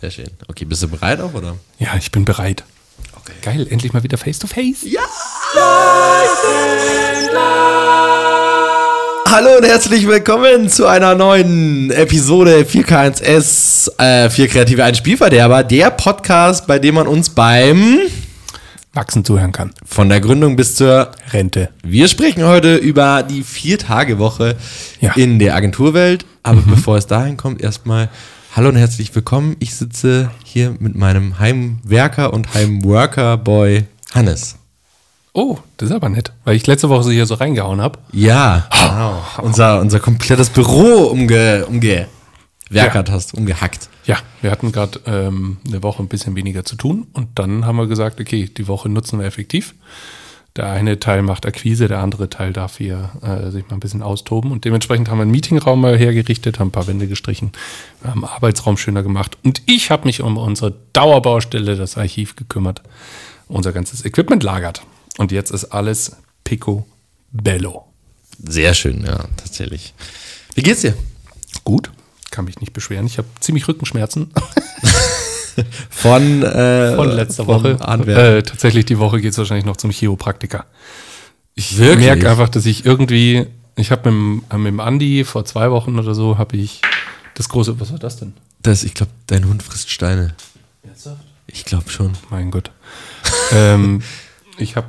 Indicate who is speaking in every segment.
Speaker 1: Sehr schön. Okay, bist du bereit auch, oder?
Speaker 2: Ja, ich bin bereit.
Speaker 1: Okay.
Speaker 2: Geil, endlich mal wieder face to face.
Speaker 1: Ja! Hallo und herzlich willkommen zu einer neuen Episode 4K1S, äh, 4 Kreative ein Spielverderber, der Podcast, bei dem man uns beim
Speaker 2: Wachsen zuhören kann.
Speaker 1: von der Gründung bis zur
Speaker 2: Rente.
Speaker 1: Wir sprechen heute über die Vier-Tage-Woche
Speaker 2: Ja.
Speaker 1: in der Agenturwelt. Aber bevor es dahin kommt, erstmal hallo und herzlich willkommen. Ich sitze hier mit meinem Heimwerker und Heimworker-Boy Hannes.
Speaker 2: Oh, das ist aber nett, weil ich letzte Woche so hier so reingehauen habe.
Speaker 1: Ja, genau. Unser, unser komplettes Büro umge, umgewerkert
Speaker 2: Ja.
Speaker 1: hast, umgehackt.
Speaker 2: Ja, wir hatten gerade ähm, eine Woche ein bisschen weniger zu tun und dann haben wir gesagt, okay, die Woche nutzen wir effektiv. Der eine Teil macht Akquise, der andere Teil darf hier äh, sich mal ein bisschen austoben und dementsprechend haben wir einen Meetingraum mal hergerichtet, haben ein paar Wände gestrichen, haben Arbeitsraum schöner gemacht und ich habe mich um unsere Dauerbaustelle, das Archiv, gekümmert, unser ganzes Equipment lagert. Und jetzt ist alles picobello.
Speaker 1: Sehr schön, ja, tatsächlich. Wie geht's dir?
Speaker 2: Gut, kann mich nicht beschweren. Ich habe ziemlich Rückenschmerzen.
Speaker 1: Von, äh,
Speaker 2: von letzter Woche. Äh, tatsächlich die Woche geht es wahrscheinlich noch zum Chiropraktiker. Ich merke einfach, dass ich irgendwie, ich habe mit, dem- mit dem Andi vor zwei Wochen oder so, habe ich das große, was war das denn?
Speaker 1: Das, ich glaube, dein Hund frisst Steine. Ich glaube schon.
Speaker 2: Mein Gott. ähm, ich habe,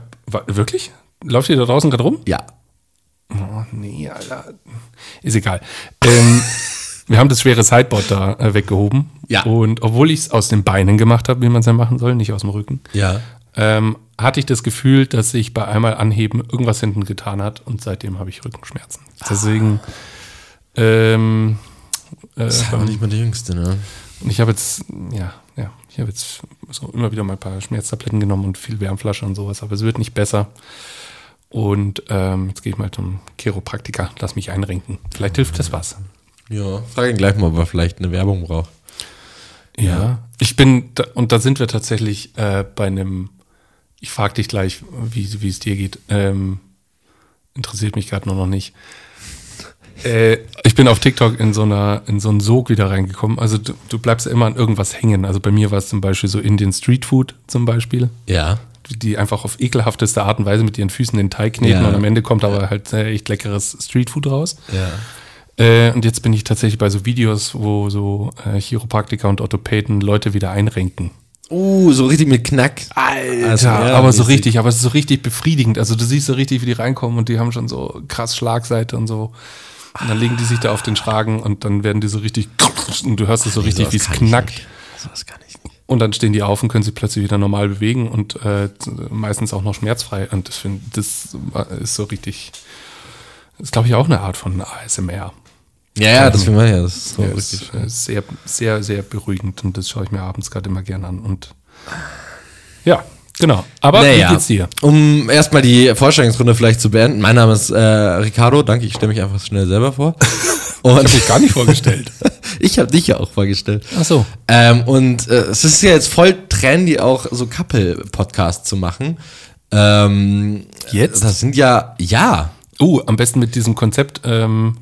Speaker 2: wirklich? Läuft ihr da draußen gerade rum?
Speaker 1: Ja.
Speaker 2: Oh, nee, Alter. Ist egal. Ähm, wir haben das schwere Sideboard da äh, weggehoben.
Speaker 1: Ja.
Speaker 2: Und obwohl ich es aus den Beinen gemacht habe, wie man es ja machen soll, nicht aus dem Rücken,
Speaker 1: Ja.
Speaker 2: ähm, hatte ich das Gefühl, dass sich bei einmal anheben irgendwas hinten getan hat und seitdem habe ich Rückenschmerzen. Deswegen, ähm, äh,
Speaker 1: Das ist aber nicht mal der Jüngste, ne?
Speaker 2: und ich habe jetzt, ja, ja, ich habe jetzt so immer wieder mal ein paar Schmerztabletten genommen und viel Wärmflasche und sowas, aber es wird nicht besser. Und ähm, jetzt gehe ich mal zum Chiropraktiker, lass mich einrenken. Vielleicht hilft das was.
Speaker 1: Ja. Frag ihn gleich mal, ob er vielleicht eine Werbung braucht.
Speaker 2: Ja. Ich bin, da, und da sind wir tatsächlich äh, bei einem, ich frage dich gleich, wie, wie es dir geht. Ähm, interessiert mich gerade nur noch nicht. Äh, ich bin auf TikTok in so einer, in so einen Sog wieder reingekommen. Also du, du bleibst ja immer an irgendwas hängen. Also bei mir war es zum Beispiel so Indian Street Food zum Beispiel.
Speaker 1: Ja.
Speaker 2: Die einfach auf ekelhafteste Art und Weise mit ihren Füßen den Teig kneten
Speaker 1: Ja.
Speaker 2: und am Ende kommt aber halt äh, echt leckeres Streetfood raus.
Speaker 1: Ja.
Speaker 2: Äh, und jetzt bin ich tatsächlich bei so Videos, wo so äh, Chiropraktiker und Orthopäden Leute wieder einrenken.
Speaker 1: Uh, so richtig mit Knack.
Speaker 2: Alter,
Speaker 1: Also, ja,
Speaker 2: aber so richtig, aber es ist so richtig befriedigend. Also du siehst so richtig, wie die reinkommen und die haben schon so krass Schlagseite und so. Und dann legen die sich da auf den Schragen und dann werden die so richtig und du hörst es so richtig,
Speaker 1: Sowas
Speaker 2: wie es knackt.
Speaker 1: Sowas kann ich nicht.
Speaker 2: Und dann stehen die auf und können sich plötzlich wieder normal bewegen und äh, meistens auch noch schmerzfrei. Und das finde das ist so richtig, das ist glaube ich auch eine Art von ASMR.
Speaker 1: Ja, ja, das will man ja. Das ist so
Speaker 2: Ja,
Speaker 1: richtig.
Speaker 2: ist, sehr, sehr, sehr beruhigend und das schaue ich mir abends gerade immer gern an. Und ja, genau. Aber
Speaker 1: Naja,
Speaker 2: wie geht's dir?
Speaker 1: Um erstmal die Vorstellungsrunde vielleicht zu beenden. Mein Name ist äh, Ricardo. Danke, ich stelle mich einfach schnell selber vor. Und
Speaker 2: Ich habe mich gar nicht vorgestellt.
Speaker 1: ich habe dich ja auch vorgestellt.
Speaker 2: Ach so.
Speaker 1: Ähm, und äh, es ist ja jetzt voll trendy, auch so Couple-Podcasts zu machen. Ähm,
Speaker 2: Jetzt?
Speaker 1: Das sind ja, ja.
Speaker 2: Uh, am besten mit diesem Konzept. Ähm,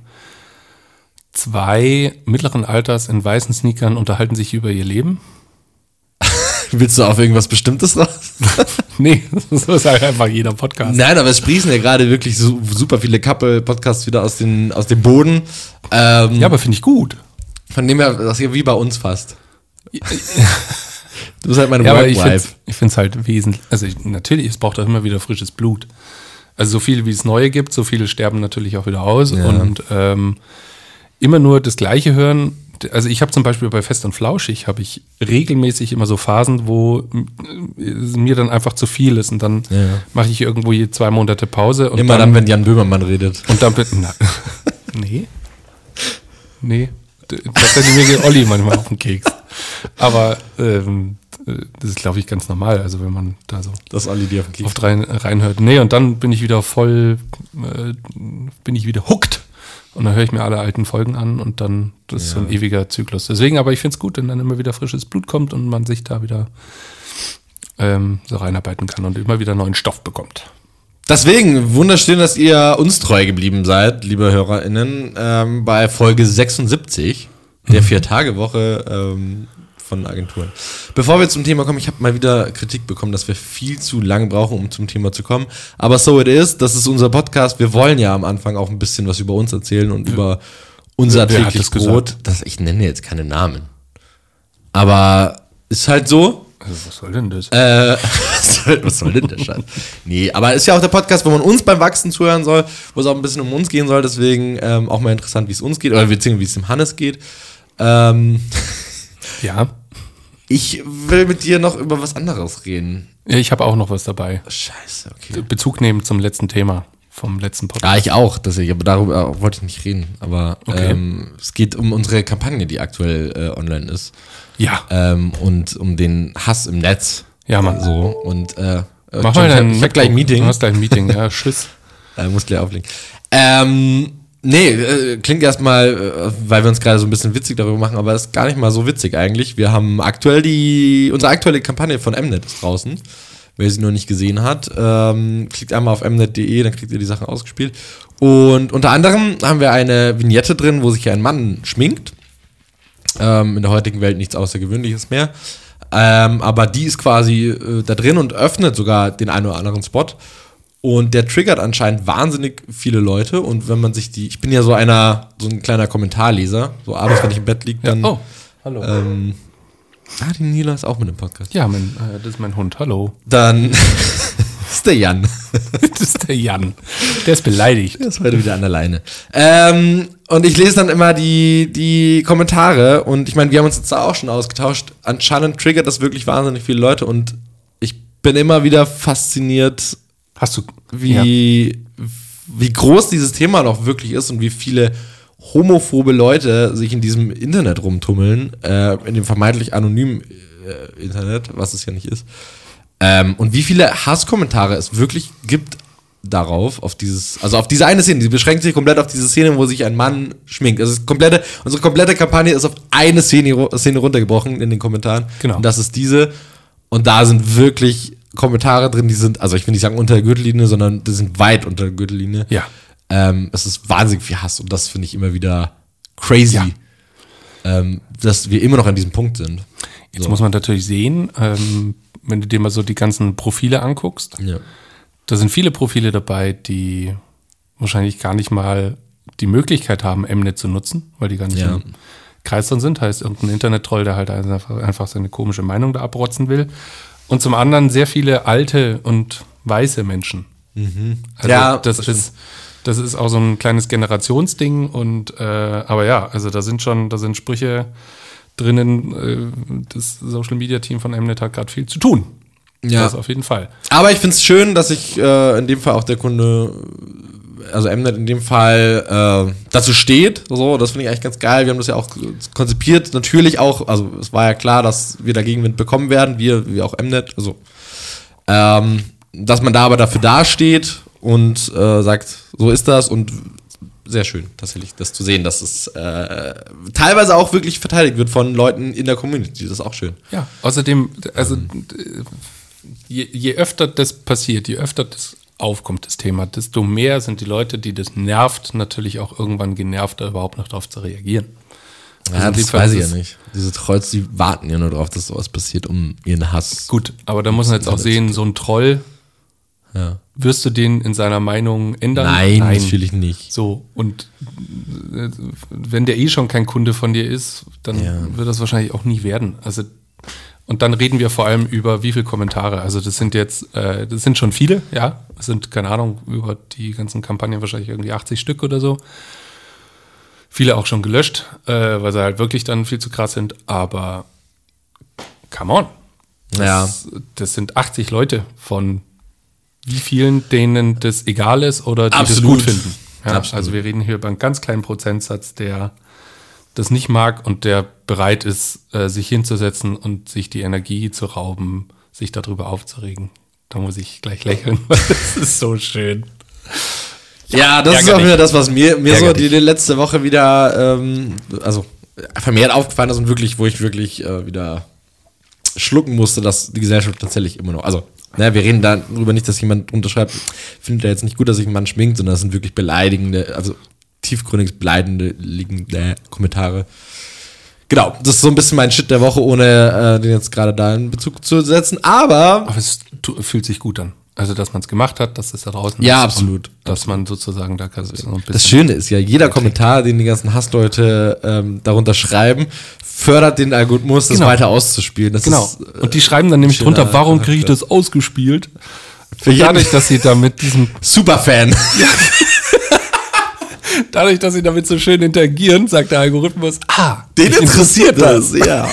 Speaker 2: zwei mittleren Alters in weißen Sneakern unterhalten sich über ihr Leben.
Speaker 1: Willst du auf irgendwas Bestimmtes raus?
Speaker 2: Nee, so ist halt einfach jeder Podcast.
Speaker 1: Nein, aber es sprießen ja gerade wirklich so, super viele Couple-Podcasts wieder aus, den, aus dem Boden. Ähm,
Speaker 2: Ja, aber finde ich gut.
Speaker 1: Von dem her, das ist wie bei uns fast. Du bist halt meine
Speaker 2: Ja, aber ich finde
Speaker 1: Work-Wife.
Speaker 2: ich finde es halt wesentlich. Also ich, natürlich, es braucht auch immer wieder frisches Blut. Also so viele wie es neue gibt, so viele sterben natürlich auch wieder aus.
Speaker 1: Ja.
Speaker 2: Und ähm, immer nur das Gleiche hören. Also ich habe zum Beispiel bei Fest und Flauschig habe ich regelmäßig immer so Phasen, wo äh, mir dann einfach zu viel ist und dann
Speaker 1: Ja.
Speaker 2: mache ich irgendwo je zwei Monate Pause und
Speaker 1: Immer
Speaker 2: dann,
Speaker 1: dann, wenn Jan Böhmermann redet.
Speaker 2: und dann bin, na, nee, nee, D- tatsächlich mir geht Olli manchmal auf den Keks. Aber ähm, das ist glaube ich ganz normal. Also wenn man da so
Speaker 1: Das Olli dir auf den Keks.
Speaker 2: oft rein, reinhört. Nee, und dann bin ich wieder voll, äh, bin ich wieder hooked. Und dann höre ich mir alle alten Folgen an und dann, das ist so ein ewiger Zyklus. Deswegen, aber ich finde es gut, wenn dann immer wieder frisches Blut kommt und man sich da wieder ähm, so reinarbeiten kann und immer wieder neuen Stoff bekommt.
Speaker 1: Deswegen, wunderschön, dass ihr uns treu geblieben seid, liebe HörerInnen, ähm, bei Folge 76 der Vier-Tage-Woche ähm, von Agenturen. Bevor wir zum Thema kommen, ich habe mal wieder Kritik bekommen, dass wir viel zu lange brauchen, um zum Thema zu kommen. Aber so it is, das ist unser Podcast. Wir wollen ja am Anfang auch ein bisschen was über uns erzählen und über unser
Speaker 2: Wer hat
Speaker 1: täglich
Speaker 2: das
Speaker 1: Brot. Das, ich nenne jetzt keine Namen. Aber ist halt so.
Speaker 2: Also, was soll denn das?
Speaker 1: Äh, was, soll, was soll denn der Scheiß? Nee, aber ist ja auch der Podcast, wo man uns beim Wachsen zuhören soll, wo es auch ein bisschen um uns gehen soll. Deswegen ähm, auch mal interessant, wie es uns geht oder beziehungsweise wie es dem Hannes geht. Ähm,
Speaker 2: ja.
Speaker 1: ich will mit dir noch über was anderes reden.
Speaker 2: Ja, Ich habe auch noch was dabei.
Speaker 1: Scheiße, okay.
Speaker 2: Bezug nehmen zum letzten Thema vom letzten Podcast.
Speaker 1: Ja, ich auch, deswegen, aber darüber wollte ich nicht reden. Aber
Speaker 2: Okay.
Speaker 1: ähm, es geht um unsere Kampagne, die aktuell äh, online ist.
Speaker 2: Ja.
Speaker 1: Ähm, und um den Hass im Netz.
Speaker 2: Ja, Mann.
Speaker 1: So. Und äh,
Speaker 2: Mach mal
Speaker 1: ich hab-
Speaker 2: dein
Speaker 1: Ich hab gleich ein. Meeting.
Speaker 2: Du hast gleich ein Meeting, ja. Tschüss.
Speaker 1: Äh, muss gleich auflegen. Ähm, nee, äh, klingt erstmal, äh, weil wir uns gerade so ein bisschen witzig darüber machen, aber ist gar nicht mal so witzig eigentlich. Wir haben aktuell die, unsere aktuelle Kampagne von Mnet ist draußen. Wer sie noch nicht gesehen hat, ähm, klickt einmal auf mnet.de, dann kriegt ihr die Sachen ausgespielt. Und unter anderem haben wir eine Vignette drin, wo sich ein Mann schminkt. Ähm, in der heutigen Welt nichts Außergewöhnliches mehr. Ähm, aber die ist quasi äh, da drin und öffnet sogar den einen oder anderen Spot. Und der triggert anscheinend wahnsinnig viele Leute. Und wenn man sich die, ich bin ja so einer, so ein kleiner Kommentarleser, so abends, wenn ich im Bett liege, dann.
Speaker 2: Oh, hallo.
Speaker 1: Ähm, ah, die Nila ist auch mit dem Podcast.
Speaker 2: ja, mein, äh, das ist mein Hund. Hallo.
Speaker 1: Dann ist der Jan.
Speaker 2: Das ist der Jan. Der ist beleidigt.
Speaker 1: Der ist heute wieder an der Leine. Ähm, und ich lese dann immer die, die Kommentare und ich meine, wir haben uns jetzt da auch schon ausgetauscht. Anscheinend triggert das wirklich wahnsinnig viele Leute und ich bin immer wieder fasziniert,
Speaker 2: Hast du.
Speaker 1: wie, wie groß dieses Thema noch wirklich ist und wie viele homophobe Leute sich in diesem Internet rumtummeln, äh, in dem vermeintlich anonymen äh, Internet, was es ja nicht ist. Ähm, und wie viele Hasskommentare es wirklich gibt darauf, auf dieses, also auf diese eine Szene, die beschränkt sich komplett auf diese Szene, wo sich ein Mann schminkt. Also es ist komplette, unsere komplette Kampagne ist auf eine Szene, Szene runtergebrochen in den Kommentaren.
Speaker 2: Genau.
Speaker 1: Und das ist diese. Und da sind wirklich Kommentare drin, die sind, also ich will nicht sagen unter der Gürtellinie, sondern die sind weit unter der Gürtellinie.
Speaker 2: Ja.
Speaker 1: Ähm, es ist wahnsinnig viel Hass und das finde ich immer wieder crazy,
Speaker 2: Ja.
Speaker 1: ähm, dass wir immer noch an diesem Punkt sind.
Speaker 2: Jetzt muss man natürlich sehen, ähm, wenn du dir mal so die ganzen Profile anguckst,
Speaker 1: Ja.
Speaker 2: da sind viele Profile dabei, die wahrscheinlich gar nicht mal die Möglichkeit haben, Mnet zu nutzen, weil die gar nicht
Speaker 1: Ja.
Speaker 2: im Kreis drin sind. Heißt, irgendein Internet-Troll, der halt einfach seine komische Meinung da abrotzen will. Und zum anderen sehr viele alte und weiße Menschen. Also
Speaker 1: Ja,
Speaker 2: das,
Speaker 1: das
Speaker 2: ist das ist auch so ein kleines Generationsding und äh, aber ja, also da sind schon, da sind Sprüche drinnen. Äh, das Social Media Team von Mnet hat gerade viel zu tun.
Speaker 1: Ja.
Speaker 2: Das auf jeden Fall.
Speaker 1: Aber ich finde es schön, dass sich äh, in dem Fall auch der Kunde, also Mnet in dem Fall, äh, dazu steht. So, das finde ich eigentlich ganz geil. Wir haben das ja auch konzipiert. Natürlich auch, also es war ja klar, dass wir da Gegenwind bekommen werden, wir, wie auch Mnet. Also, ähm, dass man da aber dafür dasteht und äh, sagt, so ist das und sehr schön, tatsächlich, das zu sehen, dass es äh, teilweise auch wirklich verteidigt wird von Leuten in der Community. Das ist auch schön.
Speaker 2: Ja, außerdem, also äh, je, je öfter das passiert, je öfter das aufkommt, das Thema, desto mehr sind die Leute, die das nervt, natürlich auch irgendwann genervt, da überhaupt noch drauf zu reagieren. Also
Speaker 1: Ja, das weiß ich ja nicht. Diese Trolls, die warten ja nur darauf, dass sowas passiert, um ihren Hass.
Speaker 2: Gut, aber da muss man jetzt auch sehen, so ein Troll,
Speaker 1: Ja.
Speaker 2: wirst du den in seiner Meinung ändern?
Speaker 1: Nein, natürlich nicht.
Speaker 2: So, und äh, wenn der eh schon kein Kunde von dir ist, dann
Speaker 1: Ja.
Speaker 2: wird das wahrscheinlich auch nie werden. Also, und dann reden wir vor allem über wie viele Kommentare. Also das sind jetzt, äh, das sind schon viele, ja. Es sind, keine Ahnung, über die ganzen Kampagnen wahrscheinlich irgendwie 80 Stück oder so. Viele auch schon gelöscht, äh, weil sie halt wirklich dann viel zu krass sind. Aber come on.
Speaker 1: Ja.
Speaker 2: Das, das sind 80 Leute von wie vielen, denen das egal ist oder die
Speaker 1: Absolut.
Speaker 2: das gut finden. Ja,
Speaker 1: Absolut.
Speaker 2: Also wir reden hier über einen ganz kleinen Prozentsatz, der das nicht mag und der bereit ist, äh, sich hinzusetzen und sich die Energie zu rauben, sich darüber aufzuregen. Da muss ich gleich lächeln, weil das ist so schön.
Speaker 1: Ja, das ist auch wieder das, was mir, mir so die letzte Woche wieder, ähm, also vermehrt aufgefallen ist und wirklich, wo ich wirklich äh, wieder schlucken musste, dass die Gesellschaft tatsächlich immer noch, also, ne, wir reden darüber nicht, dass jemand unterschreibt, findet er jetzt nicht gut, dass sich ein Mann schminkt, sondern das sind wirklich beleidigende, also tiefgründig beleidigende liegende Kommentare genau, das ist so ein bisschen mein Shit der Woche, ohne äh, den jetzt gerade da in Bezug zu setzen. Aber
Speaker 2: Aber es fühlt sich gut an. Also, dass man es gemacht hat, dass es da draußen
Speaker 1: Ja,
Speaker 2: ist
Speaker 1: absolut.
Speaker 2: und Dass man sozusagen da kann bisschen.
Speaker 1: das Schöne ist ja, jeder Kommentar, den die ganzen Hassleute ähm, darunter schreiben, fördert den Algorithmus, das
Speaker 2: Genau.
Speaker 1: weiter auszuspielen. Das
Speaker 2: Genau.
Speaker 1: ist, äh,
Speaker 2: Und die schreiben dann nämlich drunter, warum kriege ich das ausgespielt?
Speaker 1: für jeden
Speaker 2: Dadurch, dass sie da mit diesem,
Speaker 1: Superfan.
Speaker 2: dadurch, dass sie damit so schön interagieren, sagt der Algorithmus, ah,
Speaker 1: Den interessiert das, ja.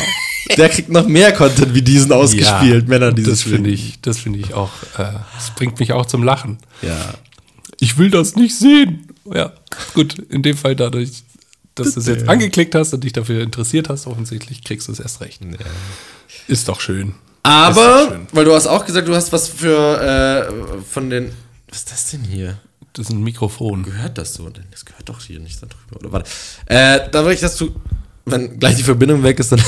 Speaker 1: Der kriegt noch mehr Content wie diesen ausgespielt,
Speaker 2: ja,
Speaker 1: er
Speaker 2: und
Speaker 1: dieses
Speaker 2: das finde ich, das finde ich auch, äh, das bringt mich auch zum Lachen.
Speaker 1: Ja.
Speaker 2: Ich will das nicht sehen. Ja, gut, in dem Fall dadurch, dass du es jetzt angeklickt hast und dich dafür interessiert hast, offensichtlich kriegst du es erst recht. Ist doch schön. Ist doch
Speaker 1: Aber,
Speaker 2: schön.
Speaker 1: weil du hast auch gesagt, du hast was für äh, von den. Was ist das denn hier?
Speaker 2: Das ist ein Mikrofon.
Speaker 1: Gehört das so? Das gehört doch hier nicht da drüber. Oder warte. Äh, da will ich, dass du. Wenn gleich die Verbindung weg ist, dann.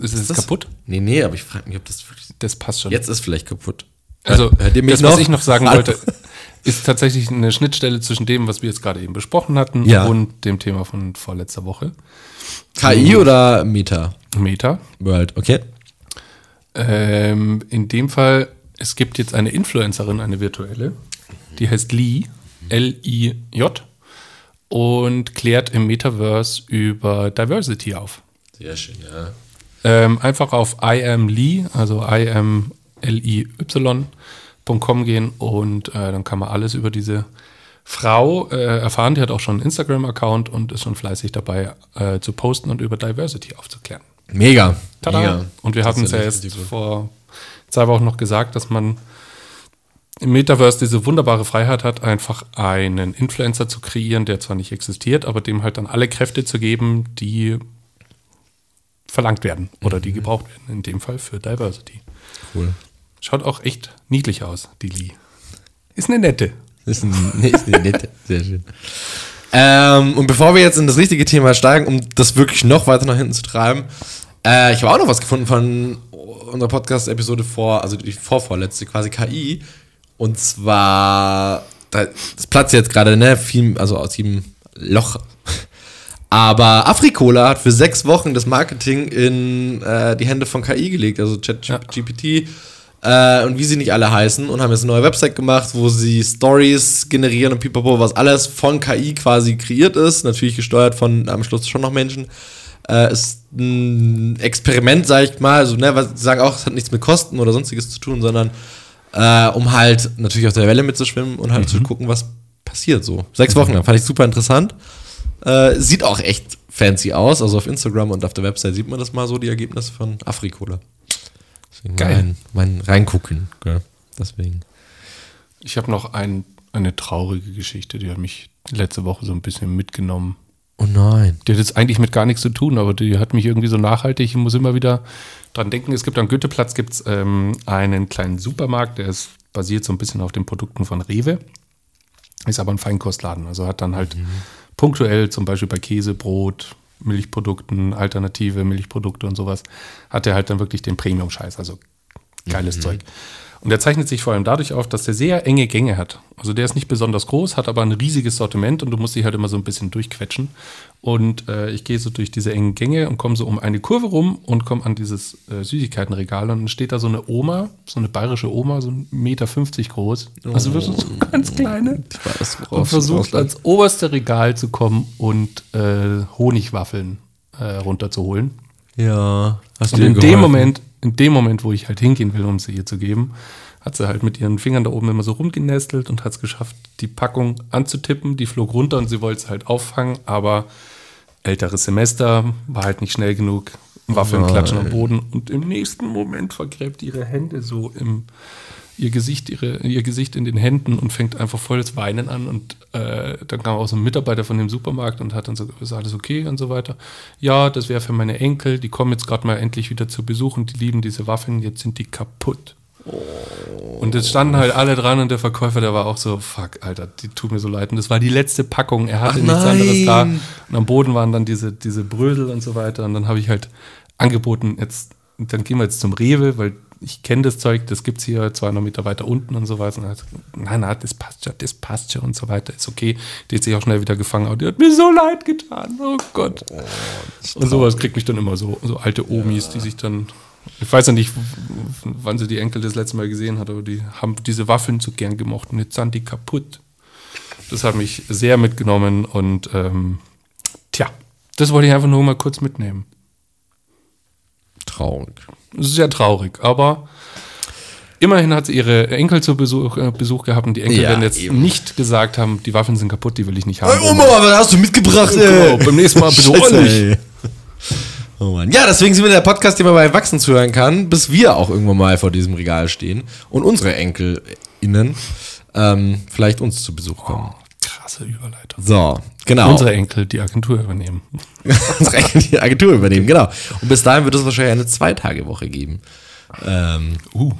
Speaker 2: Ist es
Speaker 1: das-
Speaker 2: kaputt?
Speaker 1: Nee, nee, aber ich frage mich, ob das wirklich.
Speaker 2: Das passt schon.
Speaker 1: Jetzt ist vielleicht kaputt.
Speaker 2: Also,
Speaker 1: Hört mich
Speaker 2: das, was
Speaker 1: noch?
Speaker 2: ich noch sagen wollte, ist tatsächlich eine Schnittstelle zwischen dem, was wir jetzt gerade eben besprochen hatten
Speaker 1: Ja.
Speaker 2: und dem Thema von vorletzter Woche.
Speaker 1: KI oder Meta?
Speaker 2: Meta.
Speaker 1: World, okay.
Speaker 2: Ähm, in dem Fall, es gibt jetzt eine Influencerin, eine virtuelle, die heißt Lee, L-I-J, und klärt im Metaverse über Diversity auf.
Speaker 1: Sehr schön, ja.
Speaker 2: Ähm, einfach auf iamlee, also imly.com gehen und äh, dann kann man alles über diese Frau äh, erfahren. Die hat auch schon einen Instagram-Account und ist schon fleißig dabei äh, zu posten und über Diversity aufzuklären.
Speaker 1: Mega.
Speaker 2: Tada.
Speaker 1: Mega.
Speaker 2: Und wir hatten es ja jetzt vor zwei Wochen noch gesagt, dass man im Metaverse diese wunderbare Freiheit hat, einfach einen Influencer zu kreieren, der zwar nicht existiert, aber dem halt dann alle Kräfte zu geben, die verlangt werden oder
Speaker 1: Mhm.
Speaker 2: die gebraucht werden. In dem Fall für Diversity.
Speaker 1: Cool.
Speaker 2: Schaut auch echt niedlich aus, die Lee. Ist eine nette.
Speaker 1: Ist ein, nee, ist eine nette. Sehr schön. Ähm, und bevor wir jetzt in das richtige Thema steigen, um das wirklich noch weiter nach hinten zu treiben, äh, ich habe auch noch was gefunden von unserer Podcast-Episode vor, also die vorvorletzte, quasi KI. Und zwar, da, das platzt jetzt gerade, ne, viel, also aus jedem Loch. Aber Afrikola hat für sechs Wochen das Marketing in äh, die Hände von KI gelegt, also ChatGPT äh, und wie sie nicht alle heißen und haben jetzt eine neue Website gemacht, wo sie Stories generieren und pipapo, was alles von KI quasi kreiert ist, natürlich gesteuert von am Schluss schon noch Menschen. Äh, ist ein Experiment, sag ich mal, also ne, was sagen auch, es hat nichts mit Kosten oder sonstiges zu tun, sondern äh, um halt natürlich auf der Welle mitzuschwimmen und halt zu gucken, was passiert so. Sechs Wochen lang, fand ich super interessant. Äh, sieht auch echt fancy aus. Also auf Instagram und auf der Website sieht man das mal so, die Ergebnisse von Afrikola. Deswegen
Speaker 2: Geil.
Speaker 1: Mein, mein reingucken. Gell? Deswegen.
Speaker 2: Ich habe noch ein, eine traurige Geschichte, die hat mich letzte Woche so ein bisschen mitgenommen.
Speaker 1: Oh nein.
Speaker 2: Die hat jetzt eigentlich mit gar nichts zu tun, aber die hat mich irgendwie so nachhaltig. Ich muss immer wieder dran denken. Es gibt am Goetheplatz gibt's, ähm, einen kleinen Supermarkt, der ist basiert so ein bisschen auf den Produkten von Rewe. Ist aber ein Feinkostladen. Also hat dann halt punktuell zum Beispiel bei Käse, Brot, Milchprodukten, alternative Milchprodukte und sowas, hat er halt dann wirklich den Premium-Scheiß. Also geiles Zeug. Und der zeichnet sich vor allem dadurch auf, dass der sehr enge Gänge hat. Also der ist nicht besonders groß, hat aber ein riesiges Sortiment und du musst dich halt immer so ein bisschen durchquetschen. Und äh, ich gehe so durch diese engen Gänge und komme so um eine Kurve rum und komme an dieses äh, Süßigkeitenregal und dann steht da so eine Oma, so eine bayerische Oma, so 1,50 Meter groß. Also wirklich so ganz kleine.
Speaker 1: Ich weiß,
Speaker 2: Und
Speaker 1: du
Speaker 2: versucht ans oberste Regal zu kommen und äh, Honigwaffeln äh, runterzuholen.
Speaker 1: Ja. Hast
Speaker 2: Und
Speaker 1: dir
Speaker 2: in dem
Speaker 1: geholfen?
Speaker 2: Moment, in dem Moment, wo ich halt hingehen will, um sie ihr zu geben, hat sie halt mit ihren Fingern da oben immer so rumgenestelt und hat es geschafft, die Packung anzutippen. Die flog runter und sie wollte es halt auffangen, aber älteres Semester war halt nicht schnell genug. Waffeln
Speaker 1: Nein.
Speaker 2: klatschen am Boden und im nächsten Moment vergräbt ihre Hände so im ihr Gesicht, ihre, ihr Gesicht in den Händen und fängt einfach volles Weinen an. Und äh, dann kam auch so ein Mitarbeiter von dem Supermarkt und hat dann so, ist alles okay und so weiter. Ja, das wäre für meine Enkel, die kommen jetzt gerade mal endlich wieder zu Besuch und die lieben diese Waffeln, jetzt sind die kaputt. Und jetzt standen halt alle dran und der Verkäufer, der war auch so, fuck, Alter, die tut mir so leid. Und das war die letzte Packung, er hatte
Speaker 1: Ach
Speaker 2: nichts anderes da.
Speaker 1: nein.
Speaker 2: Und am Boden waren dann diese, diese Brösel und so weiter. Und dann habe ich halt angeboten, jetzt, dann gehen wir jetzt zum Rewe, weil ich kenne das Zeug, das gibt es hier 200 Meter weiter unten und so weiter. Und halt, nein, nein, das passt schon, das passt schon und so weiter, ist okay. Die hat sich auch schnell wieder gefangen, aber die hat mir so leid getan, oh Gott. Oh, und sowas kriegt mich dann immer so, so alte Omis, ja. die sich dann, ich weiß ja nicht, wann sie die Enkel das letzte Mal gesehen hat, aber die haben diese Waffeln so gern gemocht und jetzt sind die kaputt. Das hat mich sehr mitgenommen und ähm, tja, das wollte ich einfach nur mal kurz mitnehmen.
Speaker 1: Traurig.
Speaker 2: Sehr traurig, aber immerhin hat sie ihre Enkel zu Besuch, äh, Besuch gehabt und die Enkel ja, werden jetzt eben. nicht gesagt haben, die Waffen sind kaputt, die will ich nicht haben.
Speaker 1: Hey, Oma, was hast du mitgebracht?
Speaker 2: Genau, beim nächsten Mal bitte ordentlich.
Speaker 1: Oh Mann. Ja, deswegen sind wir der Podcast, den man bei Erwachsenen zuhören kann, bis wir auch irgendwann mal vor diesem Regal stehen und unsere EnkelInnen ähm, vielleicht uns zu Besuch kommen.
Speaker 2: Krasse Überleitung.
Speaker 1: So, genau.
Speaker 2: Unsere Enkel die Agentur übernehmen.
Speaker 1: Unsere Enkel die Agentur übernehmen, genau. Und bis dahin wird es wahrscheinlich eine Zwei-Tage-Woche geben. Ähm, uh,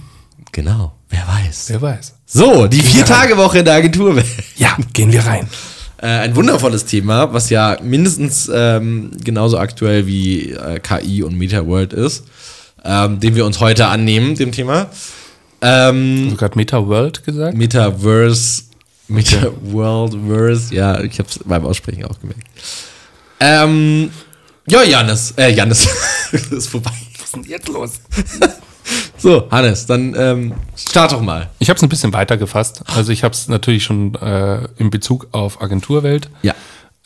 Speaker 1: genau. Wer weiß.
Speaker 2: Wer weiß.
Speaker 1: So, die Vier-Tage-Woche in der Agentur.
Speaker 2: Ja, gehen wir rein.
Speaker 1: Äh, ein wundervolles Thema, was ja mindestens ähm, genauso aktuell wie äh, KI und MetaWorld ist, ähm, dem wir uns heute annehmen, dem Thema.
Speaker 2: Ähm, du gerade MetaWorld gesagt?
Speaker 1: Metaverse, MetaWorldverse, ja, ich habe es beim Aussprechen auch gemerkt. Ähm, ja, Janis, äh, Janis, ist vorbei.
Speaker 2: Was ist denn jetzt los?
Speaker 1: So, Hannes, dann ähm, start doch mal.
Speaker 2: Ich habe es ein bisschen weiter gefasst. Also ich habe es natürlich schon äh, in Bezug auf Agenturwelt.
Speaker 1: Ja.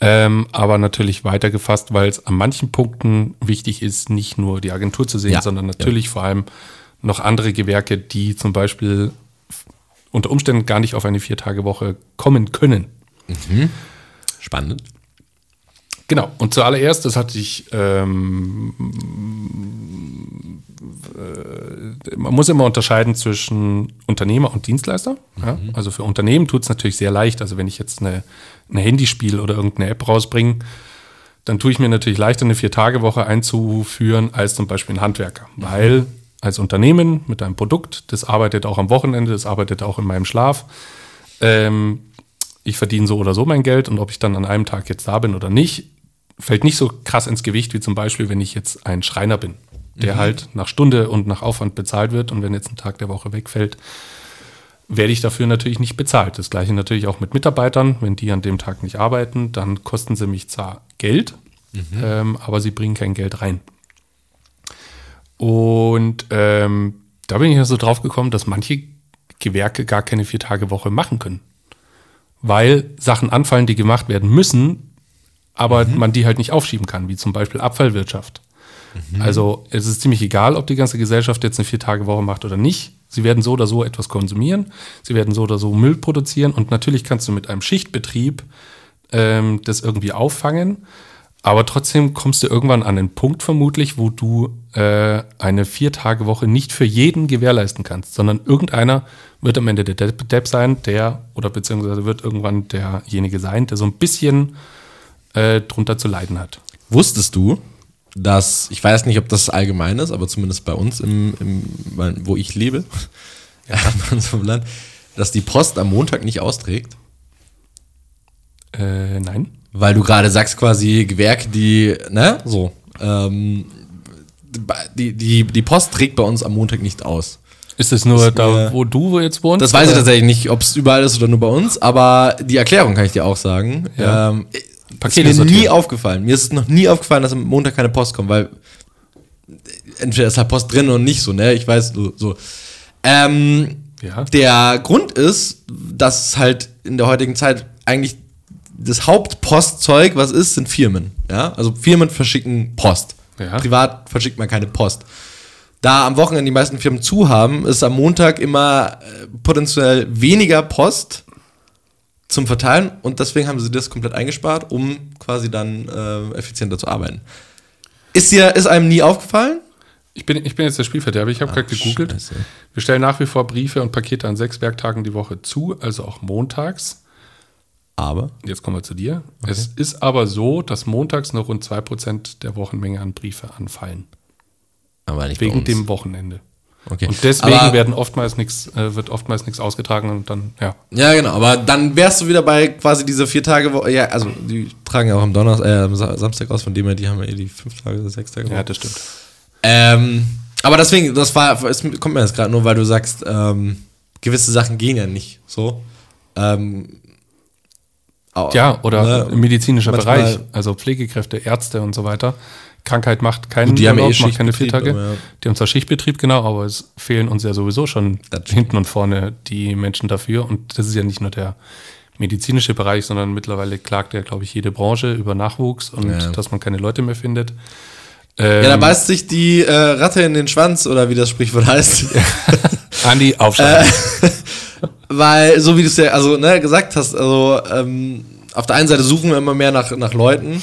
Speaker 2: Ähm, aber natürlich weiter gefasst, weil es an manchen Punkten wichtig ist, nicht nur die Agentur zu sehen, ja. sondern natürlich ja. vor allem noch andere Gewerke, die zum Beispiel unter Umständen gar nicht auf eine Viertagewoche kommen können.
Speaker 1: Mhm. Spannend.
Speaker 2: Genau, und zuallererst, das hatte ich, ähm, äh, man muss immer unterscheiden zwischen Unternehmer und Dienstleister. Mhm. Ja? Also für Unternehmen tut es natürlich sehr leicht. Also wenn ich jetzt eine, ein Handyspiel oder irgendeine App rausbringe, dann tue ich mir natürlich leichter, eine Vier-Tage-Woche einzuführen als zum Beispiel ein Handwerker. Weil als Unternehmen mit einem Produkt, das arbeitet auch am Wochenende, das arbeitet auch in meinem Schlaf. Ähm, ich verdiene so oder so mein Geld und ob ich dann an einem Tag jetzt da bin oder nicht, fällt nicht so krass ins Gewicht wie zum Beispiel, wenn ich jetzt ein Schreiner bin, der mhm. halt nach Stunde und nach Aufwand bezahlt wird und wenn jetzt ein Tag der Woche wegfällt, werde ich dafür natürlich nicht bezahlt. Das gleiche natürlich auch mit Mitarbeitern. Wenn die an dem Tag nicht arbeiten, dann kosten sie mich zwar Geld, mhm. ähm, aber sie bringen kein Geld rein. Und ähm, da bin ich ja so drauf gekommen, dass manche Gewerke gar keine Vier-Tage-Woche machen können. Weil Sachen anfallen, die gemacht werden müssen, aber mhm. man die halt nicht aufschieben kann, wie zum Beispiel Abfallwirtschaft. Mhm. Also es ist ziemlich egal, ob die ganze Gesellschaft jetzt eine Vier-Tage-Woche macht oder nicht. Sie werden so oder so etwas konsumieren, sie werden so oder so Müll produzieren und natürlich kannst du mit einem Schichtbetrieb ähm, das irgendwie auffangen. Aber trotzdem kommst du irgendwann an den Punkt vermutlich, wo du äh, eine Vier-Tage-Woche nicht für jeden gewährleisten kannst, sondern irgendeiner wird am Ende der Depp sein, der oder beziehungsweise wird irgendwann derjenige sein, der so ein bisschen äh, drunter zu leiden hat.
Speaker 1: Wusstest du, dass, ich weiß nicht, ob das allgemein ist, aber zumindest bei uns, im, im wo ich lebe, ja, in unserem Land, dass die Post am Montag nicht austrägt?
Speaker 2: Äh, nein.
Speaker 1: Weil du gerade sagst, quasi Gewerke, die, ne, so, ähm, die, die, die Post trägt bei uns am Montag nicht aus.
Speaker 2: Ist es nur ist da, wo du jetzt wohnst?
Speaker 1: Das weiß oder? ich tatsächlich nicht, ob es überall ist oder nur bei uns, aber die Erklärung kann ich dir auch sagen. Ja. Ähm, Pakete ist mir sortieren. nie aufgefallen. Mir ist es noch nie aufgefallen, dass am Montag keine Post kommt, weil entweder ist halt Post drin und nicht so, ne? Ich weiß, so. so. Ähm, ja. Der Grund ist, dass halt in der heutigen Zeit eigentlich das Hauptpostzeug, was ist, sind Firmen. Ja? Also Firmen verschicken Post. Ja. Privat verschickt man keine Post. Da am Wochenende die meisten Firmen zu haben, ist am Montag immer äh, potenziell weniger Post zum Verteilen und deswegen haben sie das komplett eingespart, um quasi dann äh, effizienter zu arbeiten. Ist dir, ist einem nie aufgefallen?
Speaker 2: Ich bin, ich bin jetzt der Spielverderber. Ich habe gerade gegoogelt. Scheiße. Wir stellen nach wie vor Briefe und Pakete an sechs Werktagen die Woche zu, also auch montags.
Speaker 1: Aber?
Speaker 2: Jetzt kommen wir zu dir. Okay. Es ist aber so, dass montags noch rund 2% der Wochenmenge an Briefe anfallen.
Speaker 1: Aber nicht
Speaker 2: Wegen dem Wochenende. Okay. Und deswegen aber, werden oftmals nix, äh, wird oftmals nichts ausgetragen und dann, ja.
Speaker 1: Ja, genau. Aber dann wärst du wieder bei quasi diese vier Tage, Woche. ja, also die tragen ja auch am Donnerstag, äh, am Samstag aus, von dem her, die haben ja eh die fünf Tage oder sechs Tage.
Speaker 2: Ja, das stimmt.
Speaker 1: Ähm, Aber deswegen, das war, es kommt mir jetzt gerade nur, weil du sagst, ähm, gewisse Sachen gehen ja nicht so. Ähm,
Speaker 2: ja, oder
Speaker 1: ne,
Speaker 2: im medizinischer Bereich, also Pflegekräfte, Ärzte und so weiter. Krankheit macht keinen
Speaker 1: die haben eh
Speaker 2: Urlaub, macht keine vier Tage.
Speaker 1: ja.
Speaker 2: Die haben zwar Schichtbetrieb, genau, aber es fehlen uns ja sowieso schon
Speaker 1: Das
Speaker 2: hinten und vorne die Menschen dafür. Und das ist ja nicht nur der medizinische Bereich, sondern mittlerweile klagt ja, glaube ich, jede Branche über Nachwuchs und
Speaker 1: Ja.
Speaker 2: dass man keine Leute mehr findet. Ähm,
Speaker 1: Ja, da beißt sich die äh, Ratte in den Schwanz oder wie das Sprichwort heißt.
Speaker 2: Andi,
Speaker 1: Äh,
Speaker 2: aufsteigen.
Speaker 1: Weil, so wie du es ja also, ne, gesagt hast, also ähm, auf der einen Seite suchen wir immer mehr nach, nach Leuten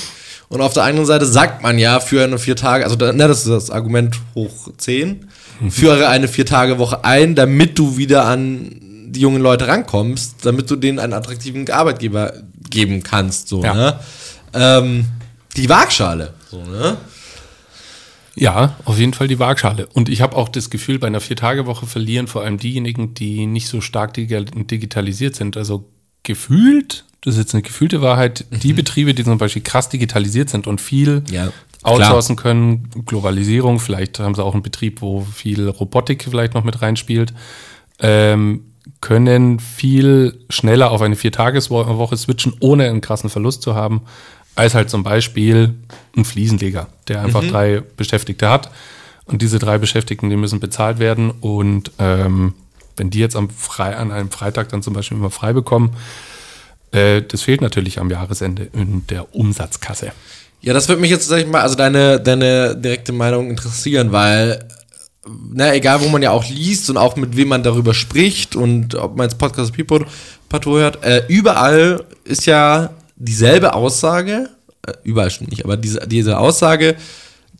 Speaker 1: und auf der anderen Seite sagt man ja für eine vier Tage, also ne, das ist das Argument hoch 10, führe eine vier Tage Woche ein, damit du wieder an die jungen Leute rankommst, damit du denen einen attraktiven Arbeitgeber geben kannst, so,
Speaker 2: Ja.
Speaker 1: ne? Ähm, die Waagschale, so, ne?
Speaker 2: Ja, auf jeden Fall die Waagschale. Und ich habe auch das Gefühl, bei einer Vier-Tage-Woche verlieren vor allem diejenigen, die nicht so stark digi- digitalisiert sind. Also gefühlt, das ist jetzt eine gefühlte Wahrheit, die Betriebe, die zum Beispiel krass digitalisiert sind und viel
Speaker 1: Ja,
Speaker 2: outsourcen können, Globalisierung, vielleicht haben sie auch einen Betrieb, wo viel Robotik vielleicht noch mit reinspielt, ähm, können viel schneller auf eine Viertageswoche switchen, ohne einen krassen Verlust zu haben, als halt zum Beispiel ein Fliesenleger, der einfach drei Beschäftigte hat. Und diese drei Beschäftigten, die müssen bezahlt werden. Und ähm, wenn die jetzt am frei, an einem Freitag dann zum Beispiel immer frei bekommen, äh, das fehlt natürlich am Jahresende in der Umsatzkasse.
Speaker 1: Ja, das würde mich jetzt, sag ich mal, also deine, deine direkte Meinung interessieren, weil, na, egal wo man ja auch liest und auch mit wem man darüber spricht und ob man jetzt Podcast People Pato hört, äh, überall ist ja dieselbe Aussage, äh, überall stimmt nicht, aber diese, diese Aussage,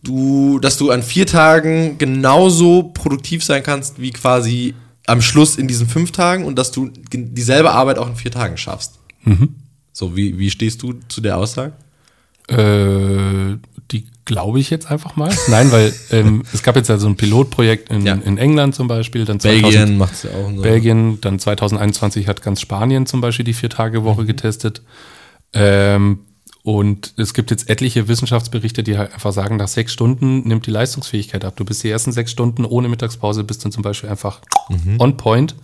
Speaker 1: du, dass du an vier Tagen genauso produktiv sein kannst wie quasi am Schluss in diesen fünf Tagen und dass du dieselbe Arbeit auch in vier Tagen schaffst. So, wie, wie stehst du zu der Aussage?
Speaker 2: Äh, die glaube ich jetzt einfach mal. Nein, weil ähm, es gab jetzt ja so ein Pilotprojekt in,
Speaker 1: Ja.
Speaker 2: in England zum Beispiel, dann 2000
Speaker 1: Belgien macht es ja auch. So.
Speaker 2: Belgien, dann 2021 hat ganz Spanien zum Beispiel die Vier-Tage-Woche getestet. Ähm, und es gibt jetzt etliche Wissenschaftsberichte, die halt einfach sagen, nach sechs Stunden nimmt die Leistungsfähigkeit ab. Du bist die ersten sechs Stunden ohne Mittagspause, bist dann zum Beispiel einfach on point.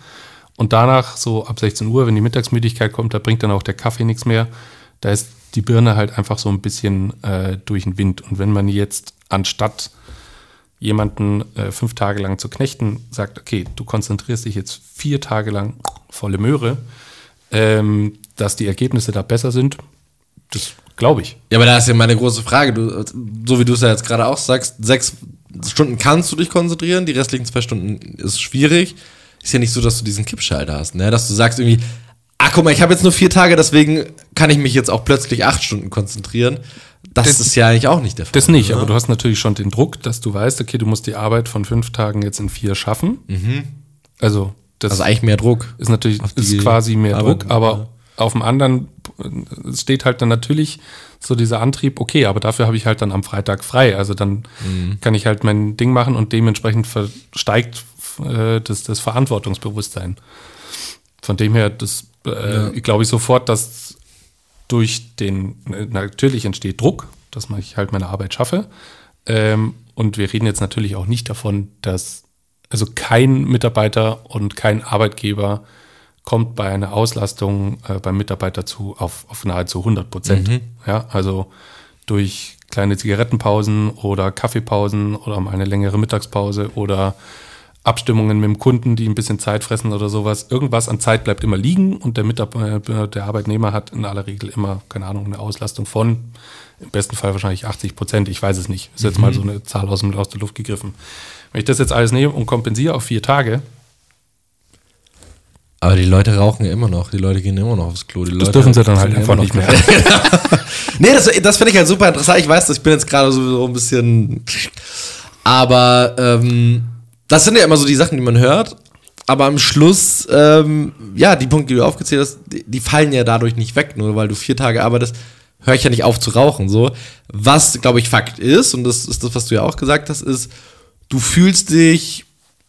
Speaker 2: Und danach, so ab 16 Uhr, wenn die Mittagsmüdigkeit kommt, da bringt dann auch der Kaffee nichts mehr. Da ist die Birne halt einfach so ein bisschen äh, durch den Wind. Und wenn man jetzt anstatt jemanden äh, fünf Tage lang zu knechten, sagt, okay, du konzentrierst dich jetzt vier Tage lang volle Möhre, ähm, dass die Ergebnisse da besser sind, das glaube ich.
Speaker 1: Ja, aber da ist ja meine große Frage. Du, so wie du es ja jetzt gerade auch sagst, sechs Stunden kannst du dich konzentrieren, die restlichen zwei Stunden ist schwierig. Ist ja nicht so, dass du diesen Kippschalter hast, ne? Dass du sagst irgendwie, ach guck mal, ich habe jetzt nur vier Tage, deswegen kann ich mich jetzt auch plötzlich acht Stunden konzentrieren. Das,
Speaker 2: Das-
Speaker 1: ist ja eigentlich auch nicht der Fall.
Speaker 2: Das nicht,
Speaker 1: ne?
Speaker 2: aber du hast natürlich schon den Druck, dass du weißt, okay, du musst die Arbeit von fünf Tagen jetzt in vier schaffen. Also das
Speaker 1: Also eigentlich mehr Druck.
Speaker 2: ist natürlich ist quasi mehr
Speaker 1: Arbeit,
Speaker 2: Druck, aber auf dem anderen steht halt dann natürlich so dieser Antrieb, okay, aber dafür habe ich halt dann am Freitag frei. Also dann
Speaker 1: Mhm.
Speaker 2: kann ich halt mein Ding machen und dementsprechend versteigt äh, das, das Verantwortungsbewusstsein. Von dem her, das äh, glaube ich sofort, dass durch den, äh, natürlich entsteht Druck, dass man- ich halt meine Arbeit schaffe. Ähm, und wir reden jetzt natürlich auch nicht davon, dass also kein Mitarbeiter und kein Arbeitgeber kommt bei einer Auslastung äh, beim Mitarbeiter zu auf, auf nahezu 100 Prozent. Ja, also durch kleine Zigarettenpausen oder Kaffeepausen oder mal eine längere Mittagspause oder Abstimmungen mit dem Kunden, die ein bisschen Zeit fressen oder sowas. Irgendwas an Zeit bleibt immer liegen und der, Mitarbeiter, der Arbeitnehmer hat in aller Regel immer, keine Ahnung, eine Auslastung von im besten Fall wahrscheinlich 80 Prozent. Ich weiß es nicht. Ist jetzt mal so eine Zahl aus, dem, aus der Luft gegriffen. Wenn ich das jetzt alles nehme und kompensiere auf vier Tage,
Speaker 1: Aber die Leute rauchen ja immer noch. Die Leute gehen immer noch aufs Klo. Die
Speaker 2: das
Speaker 1: Leute
Speaker 2: dürfen sie dann halt einfach nicht mehr.
Speaker 1: Nee, das, das finde ich halt super interessant. Ich weiß, ich bin jetzt gerade sowieso ein bisschen. Aber ähm, das sind ja immer so die Sachen, die man hört. Aber am Schluss, ähm, ja, die Punkte, die du aufgezählt hast, die, die fallen ja dadurch nicht weg. Nur weil du vier Tage arbeitest, höre ich ja nicht auf zu rauchen. So. Was, glaube ich, Fakt ist, und das ist das, was du ja auch gesagt hast, ist, du fühlst dich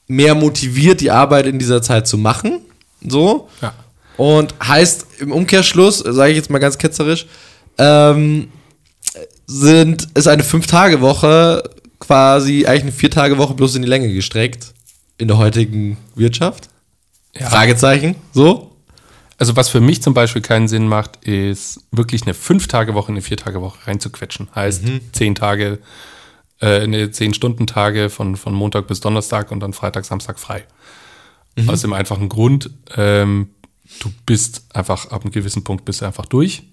Speaker 1: mehr motiviert, die Arbeit in dieser Zeit zu machen. So.
Speaker 2: Ja.
Speaker 1: Und heißt im Umkehrschluss, sage ich jetzt mal ganz ketzerisch, ähm, sind, ist eine Fünf-Tage-Woche quasi eigentlich eine Vier-Tage-Woche bloß in die Länge gestreckt in der heutigen Wirtschaft?
Speaker 2: Ja.
Speaker 1: Fragezeichen, so?
Speaker 2: Also was für mich zum Beispiel keinen Sinn macht, ist wirklich eine Fünf-Tage-Woche in eine Vier-Tage-Woche reinzuquetschen. Heißt zehn Tage, äh, eine Zehn-Stunden-Tage von, von Montag bis Donnerstag und dann Freitag, Samstag frei. Aus dem einfachen Grund, ähm, du bist einfach ab einem gewissen Punkt bist du einfach durch.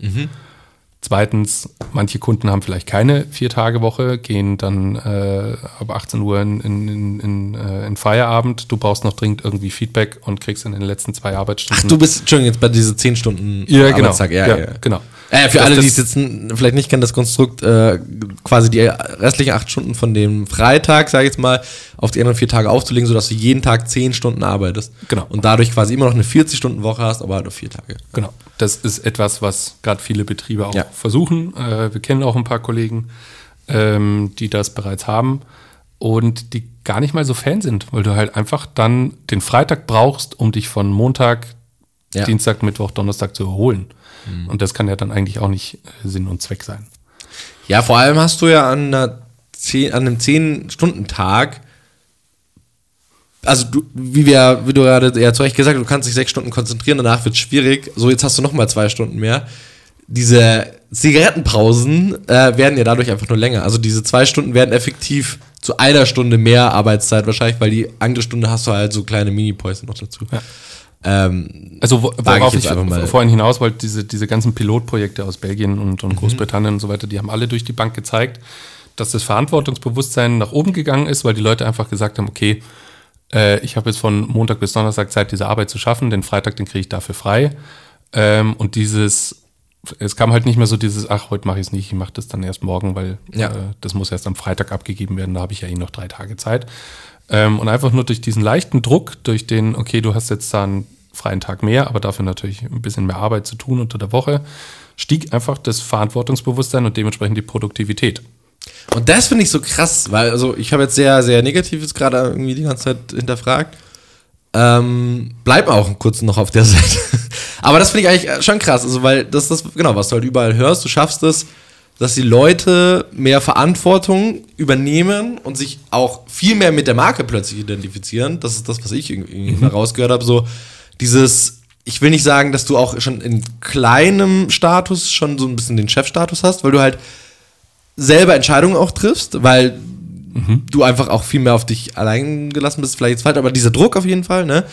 Speaker 2: Zweitens, manche Kunden haben vielleicht keine Vier-Tage-Woche, gehen dann äh, ab 18 Uhr in, in, in, in, äh, in Feierabend. Du brauchst noch dringend irgendwie Feedback und kriegst in den letzten zwei Arbeitsstunden.
Speaker 1: Ach, du bist, Entschuldigung, jetzt bei diese 10 Stunden
Speaker 2: ja, genau.
Speaker 1: Arbeitstag. Ja,
Speaker 2: ja,
Speaker 1: ja.
Speaker 2: genau.
Speaker 1: Äh, für alle, die es jetzt vielleicht nicht kennen, das Konstrukt, äh, quasi die restlichen acht Stunden von dem Freitag, sage ich jetzt mal, auf die anderen vier Tage aufzulegen, sodass du jeden Tag zehn Stunden arbeitest.
Speaker 2: Genau.
Speaker 1: Und dadurch quasi immer noch eine 40-Stunden-Woche hast, aber halt nur vier Tage.
Speaker 2: Genau. Das ist etwas, was gerade viele Betriebe auch
Speaker 1: Ja.
Speaker 2: versuchen. Äh, wir kennen auch ein paar Kollegen, ähm, die das bereits haben und die gar nicht mal so Fan sind, weil du halt einfach dann den Freitag brauchst, um dich von Montag,
Speaker 1: Ja.
Speaker 2: Dienstag, Mittwoch, Donnerstag zu erholen. Und das kann ja dann eigentlich auch nicht äh, Sinn und Zweck sein.
Speaker 1: Ja, vor allem hast du ja an, einer zehn, an einem 10-Stunden-Tag, also du, wie, wir, wie du gerade ja zu Recht gesagt hast, du kannst dich sechs Stunden konzentrieren, danach wird es schwierig. So, jetzt hast du noch mal zwei Stunden mehr. Diese Zigarettenpausen äh, werden ja dadurch einfach nur länger. Also diese zwei Stunden werden effektiv zu einer Stunde mehr Arbeitszeit wahrscheinlich, weil die andere Stunde hast du halt so kleine Mini-Päusen noch dazu. Ähm,
Speaker 2: Also wo, worauf
Speaker 1: ich
Speaker 2: ich, vorhin hinaus wollte, diese, diese ganzen Pilotprojekte aus Belgien und,
Speaker 1: Mhm.
Speaker 2: und Großbritannien und so weiter, die haben alle durch die Bank gezeigt, dass das Verantwortungsbewusstsein nach oben gegangen ist, weil die Leute einfach gesagt haben, okay, äh, ich habe jetzt von Montag bis Donnerstag Zeit, diese Arbeit zu schaffen, den Freitag, den kriege ich dafür frei. Ähm, und dieses, es kam halt nicht mehr so dieses, ach, heute mache ich es nicht, ich mache das dann erst morgen, weil
Speaker 1: Ja.
Speaker 2: äh, das muss erst am Freitag abgegeben werden, da habe ich ja eh noch drei Tage Zeit. Ähm, und einfach nur durch diesen leichten Druck, durch den, okay, du hast jetzt da einen freien Tag mehr, aber dafür natürlich ein bisschen mehr Arbeit zu tun unter der Woche, stieg einfach das Verantwortungsbewusstsein und dementsprechend die Produktivität.
Speaker 1: Und das finde ich so krass, weil also ich habe jetzt sehr, sehr Negatives gerade irgendwie die ganze Zeit hinterfragt. Ähm, bleib auch kurz noch auf der Seite. Aber das finde ich eigentlich schon krass, also weil das ist das, genau, was du halt überall hörst, du schaffst es, dass die Leute mehr Verantwortung übernehmen und sich auch viel mehr mit der Marke plötzlich identifizieren. Das ist das, was ich irgendwie mhm. rausgehört habe. So dieses, ich will nicht sagen, dass du auch schon in kleinem Status schon so ein bisschen den Chefstatus hast, weil du halt selber Entscheidungen auch triffst, weil du einfach auch viel mehr auf dich allein gelassen bist, vielleicht jetzt falsch, aber dieser Druck auf jeden Fall, ne?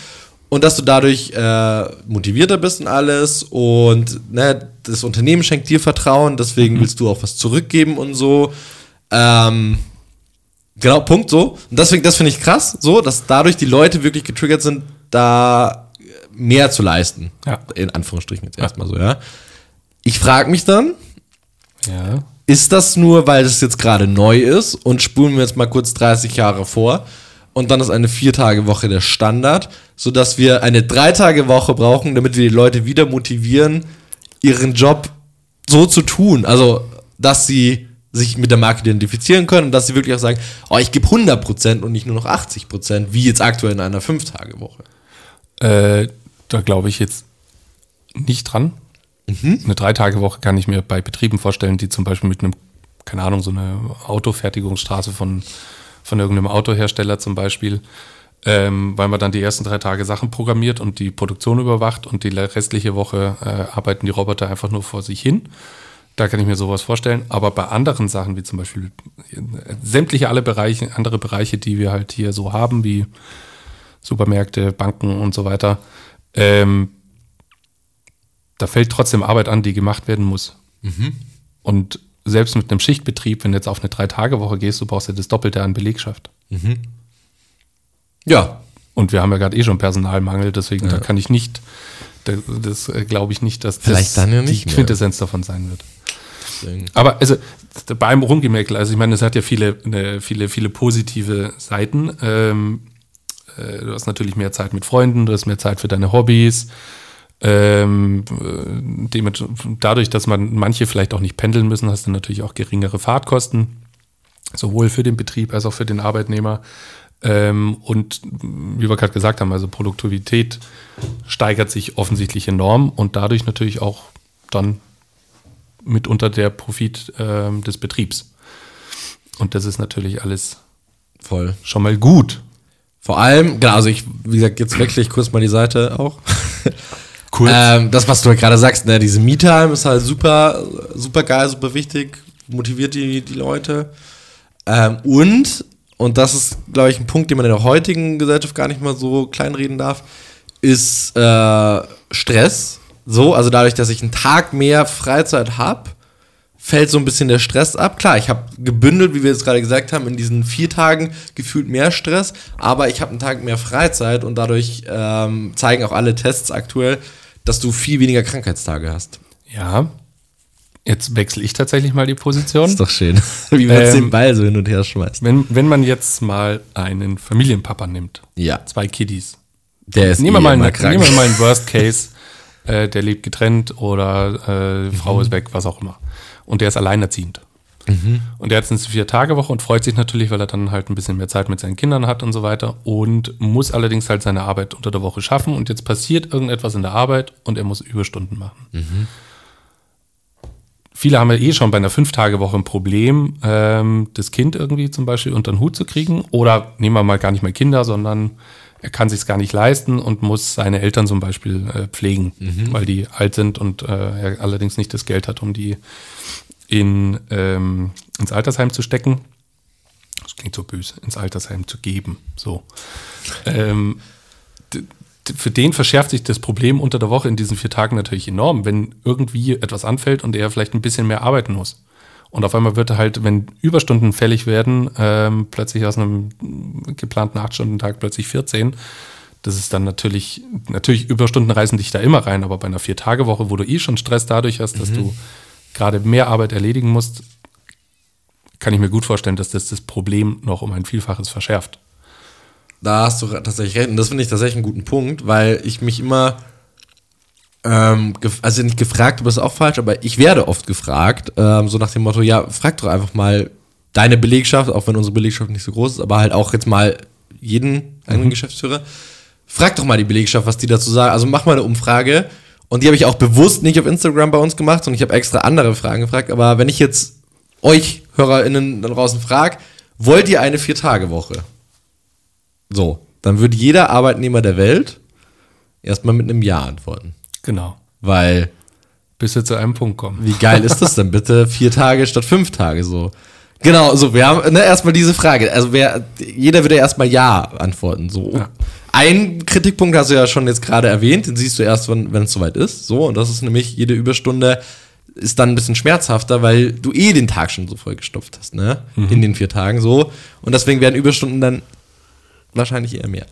Speaker 1: Und dass du dadurch äh, motivierter bist und alles und ne, das Unternehmen schenkt dir Vertrauen, deswegen willst du auch was zurückgeben und so. Ähm, genau, Punkt so. Und deswegen, das finde ich krass, so, dass dadurch die Leute wirklich getriggert sind, da mehr zu leisten.
Speaker 2: Ja.
Speaker 1: In Anführungsstrichen jetzt erstmal so, ja. Ich frage mich dann,
Speaker 2: Ja.
Speaker 1: ist das nur, weil es jetzt gerade neu ist und spulen wir jetzt mal kurz 30 Jahre vor und dann ist eine Vier-Tage-Woche der Standard, sodass wir eine Drei-Tage-Woche brauchen, damit wir die Leute wieder motivieren, ihren Job so zu tun, also dass sie sich mit der Marke identifizieren können und dass sie wirklich auch sagen, oh, ich gebe 100% und nicht nur noch 80%, wie jetzt aktuell in einer Fünf-Tage-Woche.
Speaker 2: Äh, da glaube ich jetzt nicht dran. Eine Drei-Tage-Woche kann ich mir bei Betrieben vorstellen, die zum Beispiel mit einem, keine Ahnung, so eine Autofertigungsstraße von, von irgendeinem Autohersteller zum Beispiel, ähm, weil man dann die ersten drei Tage Sachen programmiert und die Produktion überwacht und die restliche Woche äh, arbeiten die Roboter einfach nur vor sich hin. Da kann ich mir sowas vorstellen. Aber bei anderen Sachen, wie zum Beispiel äh, sämtliche alle Bereiche, andere Bereiche, die wir halt hier so haben, wie Supermärkte, Banken und so weiter, ähm, da fällt trotzdem Arbeit an, die gemacht werden muss. Und selbst mit einem Schichtbetrieb, wenn du jetzt auf eine Drei-Tage-Woche gehst, du brauchst ja das Doppelte an Belegschaft.
Speaker 1: Ja,
Speaker 2: Und wir haben ja gerade eh schon Personalmangel, deswegen da kann ich nicht, da, das äh, glaube ich nicht, dass das
Speaker 1: dann ja nicht
Speaker 2: die. Quintessenz davon sein wird. Aber also beim Rumgemäkel, also ich meine, es hat ja viele, äh, viele, viele positive Seiten. Ähm, äh, du hast natürlich mehr Zeit mit Freunden, du hast mehr Zeit für deine Hobbys. Ähm, äh, demet- dadurch, dass man manche vielleicht auch nicht pendeln müssen, hast du natürlich auch geringere Fahrtkosten, sowohl für den Betrieb als auch für den Arbeitnehmer. Ähm, und wie wir gerade gesagt haben, also Produktivität steigert sich offensichtlich enorm und dadurch natürlich auch dann mitunter der Profit ähm, des Betriebs. Und das ist natürlich alles
Speaker 1: Voll.
Speaker 2: schon mal gut.
Speaker 1: Vor allem, genau, also ich, wie gesagt, jetzt wechsle ich kurz mal die Seite auch.
Speaker 2: Kurz.
Speaker 1: Ähm, das, was du halt gerade sagst, ne, diese Me-Time ist halt super, super geil, super wichtig, motiviert die, die Leute. Ähm, und, und das ist, glaube ich, ein Punkt, den man in der heutigen Gesellschaft gar nicht mal so kleinreden darf, ist äh, Stress. So, also dadurch, dass ich einen Tag mehr Freizeit habe, fällt so ein bisschen der Stress ab. Klar, ich habe gebündelt, wie wir jetzt gerade gesagt haben, in diesen vier Tagen gefühlt mehr Stress, aber ich habe einen Tag mehr Freizeit und dadurch ähm, zeigen auch alle Tests aktuell, dass du viel weniger Krankheitstage hast.
Speaker 2: Ja. Jetzt wechsle ich tatsächlich mal die Position.
Speaker 1: Ist doch schön, wie man
Speaker 2: Ähm,
Speaker 1: den Ball so hin und her schmeißt.
Speaker 2: Wenn, wenn man jetzt mal einen Familienpapa nimmt,
Speaker 1: Ja,
Speaker 2: zwei Kiddies,
Speaker 1: der ist
Speaker 2: nehmen wir,
Speaker 1: eh
Speaker 2: mal,
Speaker 1: immer
Speaker 2: eine,
Speaker 1: krank.
Speaker 2: nehmen wir mal einen Worst Case, äh, der lebt getrennt oder äh, die Frau ist weg, was auch immer. Und der ist alleinerziehend. Und der hat jetzt eine Vier-Tage-Woche und freut sich natürlich, weil er dann halt ein bisschen mehr Zeit mit seinen Kindern hat und so weiter und muss allerdings halt seine Arbeit unter der Woche schaffen und jetzt passiert irgendetwas in der Arbeit und er muss Überstunden machen. Viele haben ja eh schon bei einer Fünf-Tage-Woche ein Problem, ähm, das Kind irgendwie zum Beispiel unter den Hut zu kriegen. Oder nehmen wir mal gar nicht mehr Kinder, sondern er kann sich gar nicht leisten und muss seine Eltern zum Beispiel äh, pflegen, weil die alt sind und äh, er allerdings nicht das Geld hat, um die in, ähm, ins Altersheim zu stecken. Das klingt so böse, ins Altersheim zu geben. So. Ähm, für den verschärft sich das Problem unter der Woche in diesen vier Tagen natürlich enorm, wenn irgendwie etwas anfällt und er vielleicht ein bisschen mehr arbeiten muss. Und auf einmal wird er halt, wenn Überstunden fällig werden, ähm, plötzlich aus einem geplanten 8-Stunden-Tag plötzlich 14. Das ist dann natürlich, natürlich Überstunden reißen dich da immer rein, aber bei einer Vier-Tage-Woche, wo du eh schon Stress dadurch hast, dass du gerade mehr Arbeit erledigen musst, kann ich mir gut vorstellen, dass das das Problem noch um ein Vielfaches verschärft.
Speaker 1: Da hast du tatsächlich recht. Und das finde ich tatsächlich einen guten Punkt, weil ich mich immer, ähm, also nicht gefragt, aber das ist auch falsch, aber ich werde oft gefragt, ähm, so nach dem Motto, ja, frag doch einfach mal deine Belegschaft, auch wenn unsere Belegschaft nicht so groß ist, aber halt auch jetzt mal jeden eigenen Geschäftsführer, frag doch mal die Belegschaft, was die dazu sagen. Also mach mal eine Umfrage. Und die habe ich auch bewusst nicht auf Instagram bei uns gemacht, sondern ich habe extra andere Fragen gefragt. Aber wenn ich jetzt euch HörerInnen da draußen frage, wollt ihr eine Vier-Tage-Woche? So, dann würde jeder Arbeitnehmer der Welt erstmal mit einem Ja antworten.
Speaker 2: Genau.
Speaker 1: Weil,
Speaker 2: Bis wir zu einem Punkt kommen.
Speaker 1: wie geil ist das denn bitte? Vier Tage statt fünf Tage so. Genau, so, wir haben ne, erstmal diese Frage. Also wer, jeder würde erstmal Ja antworten. So.
Speaker 2: Ja.
Speaker 1: Ein Kritikpunkt hast du ja schon jetzt gerade erwähnt, den siehst du erst, wenn es soweit ist. So, und das ist nämlich, jede Überstunde ist dann ein bisschen schmerzhafter, weil du eh den Tag schon so vollgestopft hast, ne? In den vier Tagen so. Und deswegen werden Überstunden dann wahrscheinlich eher mehr.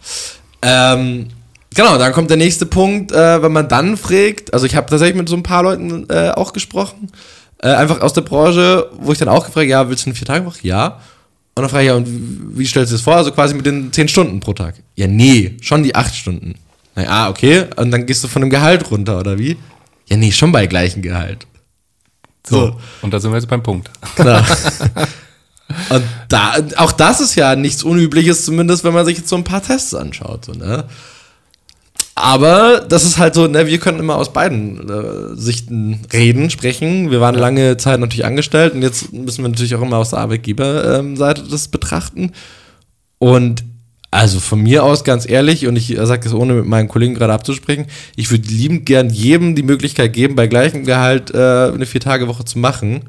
Speaker 1: Ähm, genau, dann kommt der nächste Punkt, äh, wenn man dann fragt, also ich habe tatsächlich mit so ein paar Leuten äh, auch gesprochen, äh, einfach aus der Branche, wo ich dann auch gefragt, ja, willst du eine Vier-Tage-Woche? Ja. Und dann frage ich, ja, und wie stellst du das vor? Also quasi mit den zehn Stunden pro Tag. Ja, nee, schon die acht Stunden. Naja, okay, und dann gehst du von dem Gehalt runter, oder wie? Ja, nee, schon bei gleichem Gehalt.
Speaker 2: So. Und da sind wir jetzt beim Punkt.
Speaker 1: Genau. Und da, auch das ist ja nichts Unübliches, zumindest wenn man sich jetzt so ein paar Tests anschaut. So, ne? Aber das ist halt so, ne, wir können immer aus beiden äh, Sichten reden, sprechen. Wir waren lange Zeit natürlich angestellt und jetzt müssen wir natürlich auch immer aus der Arbeitgeberseite das betrachten. Und also von mir aus ganz ehrlich, und ich sage das ohne mit meinen Kollegen gerade abzusprechen, ich würde liebend gern jedem die Möglichkeit geben, bei gleichem Gehalt äh, eine Vier-Tage-Woche zu machen.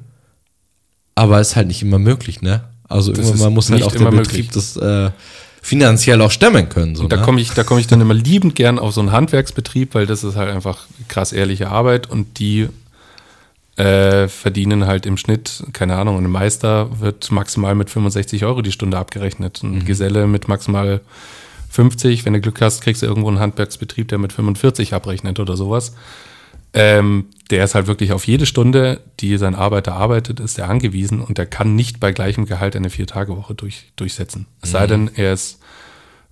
Speaker 1: Aber ist halt nicht immer möglich, ne? Also
Speaker 2: Das
Speaker 1: irgendwann muss halt auch der Betrieb
Speaker 2: möglich.
Speaker 1: das äh, finanziell auch stemmen können. So,
Speaker 2: Und da
Speaker 1: ne?
Speaker 2: komme ich, da komme ich dann immer liebend gern auf so einen Handwerksbetrieb, weil das ist halt einfach krass ehrliche Arbeit und die äh, verdienen halt im Schnitt, keine Ahnung, ein Meister wird maximal mit 65 Euro die Stunde abgerechnet. Ein Geselle mit maximal 50, wenn du Glück hast, kriegst du irgendwo einen Handwerksbetrieb, der mit 45 abrechnet oder sowas. Ähm, der ist halt wirklich auf jede Stunde, die sein Arbeiter arbeitet, ist er angewiesen und der kann nicht bei gleichem Gehalt eine Vier-Tage-Woche durch, durchsetzen. Es sei denn, er ist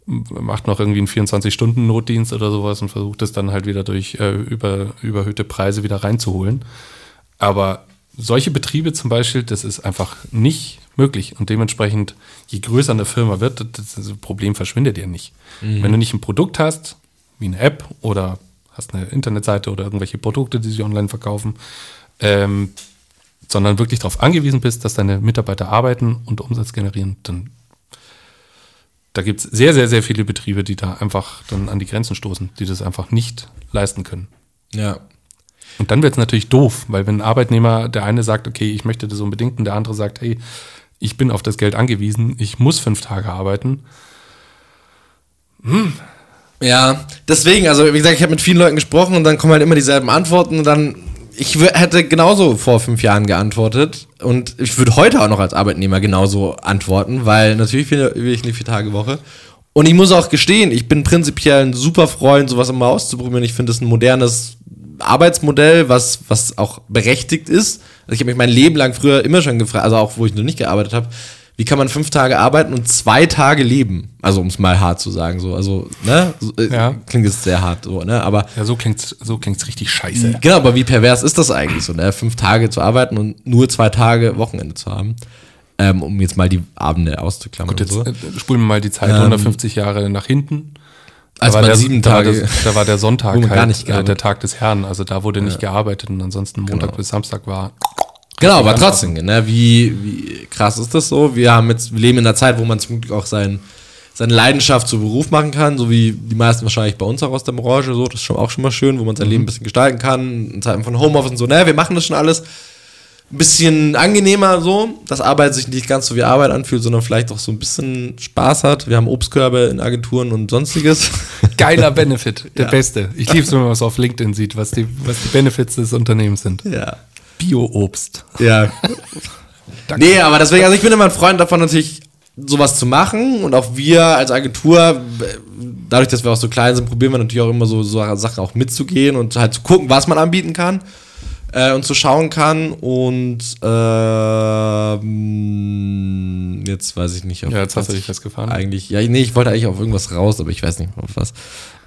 Speaker 2: macht noch irgendwie einen 24-Stunden-Notdienst oder sowas und versucht es dann halt wieder durch äh, über, überhöhte Preise wieder reinzuholen. Aber solche Betriebe zum Beispiel, das ist einfach nicht möglich. Und dementsprechend, je größer eine Firma wird, das, das Problem verschwindet ja nicht. Wenn du nicht ein Produkt hast, wie eine App oder hast eine Internetseite oder irgendwelche Produkte, die sich online verkaufen, ähm, sondern wirklich darauf angewiesen bist, dass deine Mitarbeiter arbeiten und Umsatz generieren, dann da gibt es sehr, sehr, sehr viele Betriebe, die da einfach dann an die Grenzen stoßen, die das einfach nicht leisten können.
Speaker 1: Ja.
Speaker 2: Und dann wird es natürlich doof, weil wenn ein Arbeitnehmer, der eine sagt, okay, ich möchte das unbedingt, und der andere sagt, hey, ich bin auf das Geld angewiesen, ich muss fünf Tage arbeiten.
Speaker 1: Ja, deswegen, also wie gesagt, ich habe mit vielen Leuten gesprochen und dann kommen halt immer dieselben Antworten und dann, ich hätte genauso vor fünf Jahren geantwortet und ich würde heute auch noch als Arbeitnehmer genauso antworten, weil natürlich will, will ich eine Vier-Tage-Woche. Und ich muss auch gestehen, ich bin prinzipiell ein super Freund, sowas immer auszuprobieren. Ich finde es ein modernes Arbeitsmodell, was, was auch berechtigt ist. Also ich habe mich mein Leben lang früher immer schon gefragt, also auch wo ich noch nicht gearbeitet habe, wie kann man fünf Tage arbeiten und zwei Tage leben? Also um es mal hart zu sagen, so, also, ne? So, äh,
Speaker 2: Ja.
Speaker 1: Klingt jetzt sehr hart, so, ne? Aber
Speaker 2: Ja, so klingt's, so klingt's richtig scheiße.
Speaker 1: Genau, aber wie pervers ist das eigentlich so, ne? Fünf Tage zu arbeiten und nur zwei Tage Wochenende zu haben, ähm, um jetzt mal die Abende auszuklammern.
Speaker 2: Gut, jetzt
Speaker 1: so.
Speaker 2: äh, spulen wir mal die Zeit 150 Jahre nach hinten. Da
Speaker 1: Als
Speaker 2: war der,
Speaker 1: sieben
Speaker 2: da war
Speaker 1: Tage-
Speaker 2: der, da war der Sonntag halt
Speaker 1: gar nicht
Speaker 2: äh, der
Speaker 1: gearbeitet
Speaker 2: Tag des Herrn. Also da wurde nicht gearbeitet und ansonsten Montag
Speaker 1: Genau.
Speaker 2: bis Samstag war.
Speaker 1: Genau, aber trotzdem, ne? Wie, wie krass ist das so? Wir haben jetzt, wir leben in einer Zeit, wo man zum Glück auch sein, seine Leidenschaft zu Beruf machen kann, so wie die meisten wahrscheinlich bei uns auch aus der Branche, so, das ist schon auch schon mal schön, wo man sein Leben ein bisschen gestalten kann, in Zeiten von Homeoffice und so, ne, wir machen das schon alles ein bisschen angenehmer so, dass Arbeit sich nicht ganz so wie Arbeit anfühlt, sondern vielleicht auch so ein bisschen Spaß hat. Wir haben Obstkörbe in Agenturen und sonstiges.
Speaker 2: Geiler Benefit, der
Speaker 1: Ja.
Speaker 2: beste. Ich liebe es, wenn man was auf LinkedIn sieht, was die, was die Benefits des Unternehmens sind.
Speaker 1: ja.
Speaker 2: Bio-Obst.
Speaker 1: Ja. nee, aber deswegen, also ich bin immer ein Freund davon, natürlich sowas zu machen. Und auch wir als Agentur, dadurch, dass wir auch so klein sind, probieren wir natürlich auch immer so, so Sachen auch mitzugehen und halt zu gucken, was man anbieten kann. Äh, und zu schauen kann. Und ähm, jetzt weiß ich nicht, auf
Speaker 2: Ja, jetzt hast du dich
Speaker 1: ich
Speaker 2: festgefahren.
Speaker 1: Eigentlich, ja, nee, ich wollte eigentlich auf irgendwas raus, aber ich weiß nicht auf was.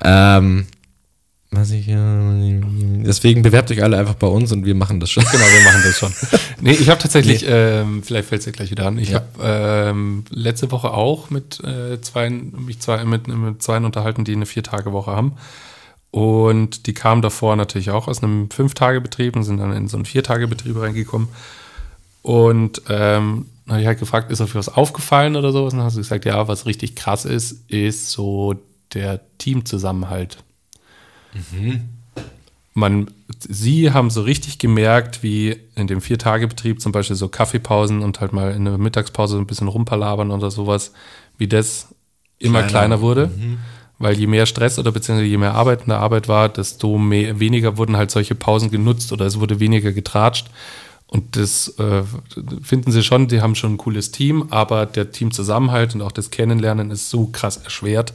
Speaker 1: Ähm, was ich, äh, deswegen bewerbt euch alle einfach bei uns und wir machen das schon.
Speaker 2: Genau, wir machen das schon. nee, ich habe tatsächlich, ähm, vielleicht fällt es dir gleich wieder an, ich
Speaker 1: Ja.
Speaker 2: habe ähm, letzte Woche auch mit äh, zwei, mich zwei, mit, mit zwei unterhalten, die eine Vier-Tage-Woche haben. Und die kamen davor natürlich auch aus einem Fünf-Tage-Betrieb und sind dann in so einen Vier-Tage-Betrieb reingekommen. Und ähm, dann habe ich halt gefragt, ist euch was aufgefallen oder sowas? Und dann hast du gesagt, ja, was richtig krass ist, ist so der Teamzusammenhalt. Man, sie haben so richtig gemerkt, wie in dem Vier-Tage-Betrieb zum Beispiel so Kaffeepausen und halt mal in der Mittagspause so ein bisschen rumpalabern oder sowas, wie das immer
Speaker 1: Kleiner.
Speaker 2: kleiner wurde. Weil je mehr Stress oder beziehungsweise je mehr Arbeit in der Arbeit war, desto mehr, weniger wurden halt solche Pausen genutzt oder es wurde weniger getratscht. Und das äh, finden sie schon, die haben schon ein cooles Team, aber der Teamzusammenhalt und auch das Kennenlernen ist so krass erschwert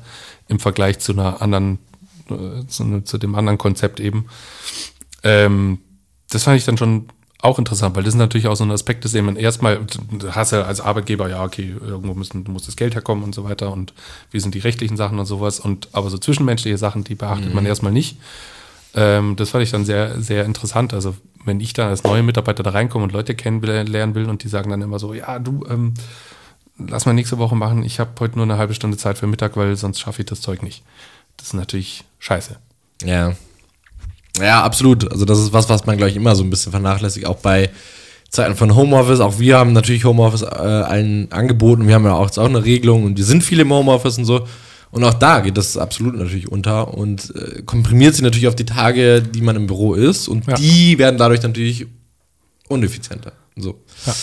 Speaker 2: im Vergleich zu einer anderen, zu, zu dem anderen Konzept eben. Ähm, das fand ich dann schon auch interessant, weil das ist natürlich auch so ein Aspekt, dass man erstmal, du hast ja als Arbeitgeber, ja, okay, irgendwo müssen, muss das Geld herkommen und so weiter und wie sind die rechtlichen Sachen und sowas und aber so zwischenmenschliche Sachen, die beachtet man erstmal nicht. Ähm, das fand ich dann sehr, sehr interessant. Also, wenn ich dann als neue Mitarbeiter da reinkomme und Leute kennenlernen will und die sagen dann immer so, ja, du, ähm, lass mal nächste Woche machen, ich habe heute nur eine halbe Stunde Zeit für Mittag, weil sonst schaffe ich das Zeug nicht. Das ist natürlich scheiße.
Speaker 1: Ja. Ja, absolut. Also das ist was, was man, glaube ich, immer so ein bisschen vernachlässigt, auch bei Zeiten von Homeoffice. Auch wir haben natürlich Homeoffice äh, allen angeboten. Wir haben ja auch jetzt auch eine Regelung und wir sind viele im Homeoffice und so. Und auch da geht das absolut natürlich unter und äh, komprimiert sich natürlich auf die Tage, die man im Büro ist. Und
Speaker 2: Ja.
Speaker 1: die werden dadurch natürlich uneffizienter. So.
Speaker 2: Ja.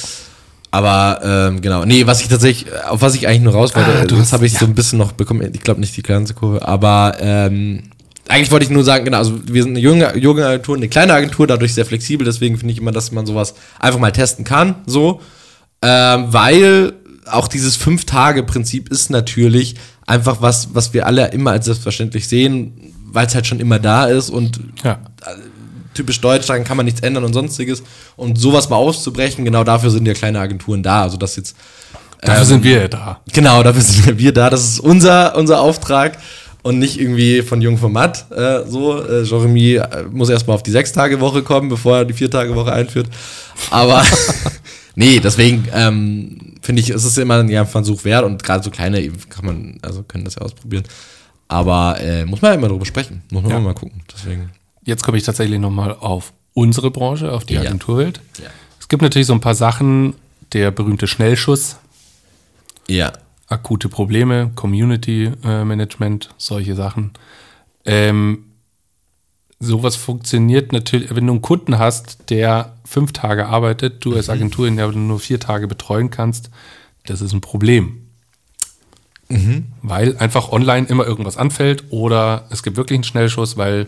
Speaker 1: Aber ähm, genau, nee, was ich tatsächlich, auf was ich eigentlich nur raus wollte,
Speaker 2: Ah, du
Speaker 1: das
Speaker 2: hast-
Speaker 1: habe ich so
Speaker 2: ja.
Speaker 1: ein bisschen noch bekommen, ich glaube nicht die ganze Kurve, aber ähm, eigentlich wollte ich nur sagen, genau, also wir sind eine junge, junge Agentur, eine kleine Agentur, dadurch sehr flexibel, deswegen finde ich immer, dass man sowas einfach mal testen kann, so, ähm, weil auch dieses Fünf-Tage-Prinzip ist natürlich einfach was, was wir alle immer als selbstverständlich sehen, weil es halt schon immer da ist und
Speaker 2: Ja.
Speaker 1: Typisch deutsch, daran kann man nichts ändern und sonstiges. Und sowas mal auszubrechen, genau dafür sind ja kleine Agenturen da. Also das jetzt.
Speaker 2: Dafür
Speaker 1: ähm,
Speaker 2: sind wir ja da.
Speaker 1: Genau, dafür sind wir da. Das ist unser, unser Auftrag und nicht irgendwie von Jung von Matt. Äh, so, äh, Jeremy äh, muss erstmal auf die Sechs-Tage-Woche kommen, bevor er die Vier-Tage-Woche einführt. Aber nee, deswegen ähm, finde ich, es ist immer ein Versuch wert und gerade so kleine kann man, also können das ja ausprobieren. Aber äh, muss man ja immer drüber sprechen. Muss man
Speaker 2: Ja.
Speaker 1: mal gucken. Deswegen.
Speaker 2: Jetzt komme ich tatsächlich nochmal auf unsere Branche, auf die
Speaker 1: Ja.
Speaker 2: Agenturwelt.
Speaker 1: Ja.
Speaker 2: Es gibt natürlich so ein paar Sachen, der berühmte Schnellschuss,
Speaker 1: Ja.
Speaker 2: akute Probleme, Community äh, Management, solche Sachen. Ähm, sowas funktioniert natürlich, wenn du einen Kunden hast, der fünf Tage arbeitet, du als Agentur in der du nur vier Tage betreuen kannst, das ist ein Problem. Weil einfach online immer irgendwas anfällt oder es gibt wirklich einen Schnellschuss, weil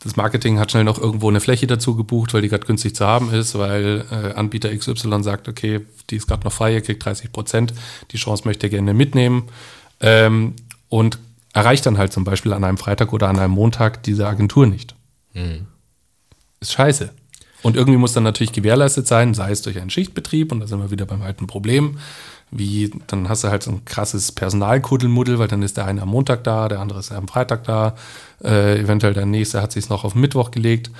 Speaker 2: das Marketing hat schnell noch irgendwo eine Fläche dazu gebucht, weil die gerade günstig zu haben ist, weil äh, Anbieter XY sagt, okay, die ist gerade noch frei, ihr kriegt 30 Prozent, die Chance möchte er gerne mitnehmen ähm, und erreicht dann halt zum Beispiel an einem Freitag oder an einem Montag diese Agentur nicht. Ist scheiße. Und irgendwie muss dann natürlich gewährleistet sein, sei es durch einen Schichtbetrieb, und da sind wir wieder beim alten Problem, wie, dann hast du halt so ein krasses Personalkuddelmuddel, weil dann ist der eine am Montag da, der andere ist am Freitag da, äh, eventuell der nächste hat sich noch auf Mittwoch gelegt.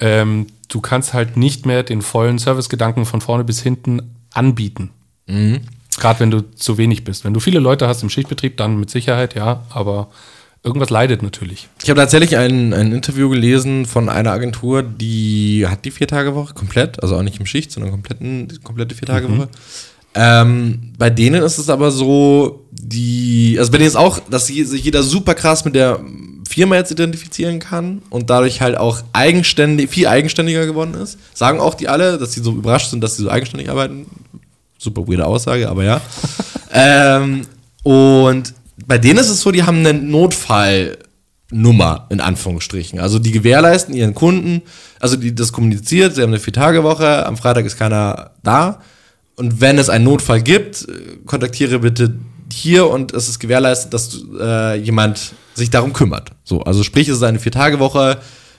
Speaker 2: Ähm, du kannst halt nicht mehr den vollen Servicegedanken von vorne bis hinten anbieten. Gerade wenn du zu wenig bist. Wenn du viele Leute hast im Schichtbetrieb, dann mit Sicherheit, ja, aber irgendwas leidet natürlich.
Speaker 1: Ich habe tatsächlich ein, ein Interview gelesen von einer Agentur, die hat die Vier-Tage-Woche komplett, also auch nicht im Schicht, sondern kompletten, komplette Vier-Tage-Woche. Ähm, bei denen ist es aber so, die, also bei denen ist auch, dass sich jeder super krass mit der Firma jetzt identifizieren kann und dadurch halt auch eigenständig, viel eigenständiger geworden ist. Sagen auch die alle, dass sie so überrascht sind, dass sie so eigenständig arbeiten. Super weirde Aussage, aber ja. ähm, und bei denen ist es so, die haben eine Notfallnummer, in Anführungsstrichen. Also die gewährleisten ihren Kunden, also die das kommuniziert, sie haben eine Vier-Tage-Woche, am Freitag ist keiner da. Und wenn es einen Notfall gibt, kontaktiere bitte hier und es ist gewährleistet, dass äh, jemand sich darum kümmert. So, also sprich, es ist eine Vier-Tage-Woche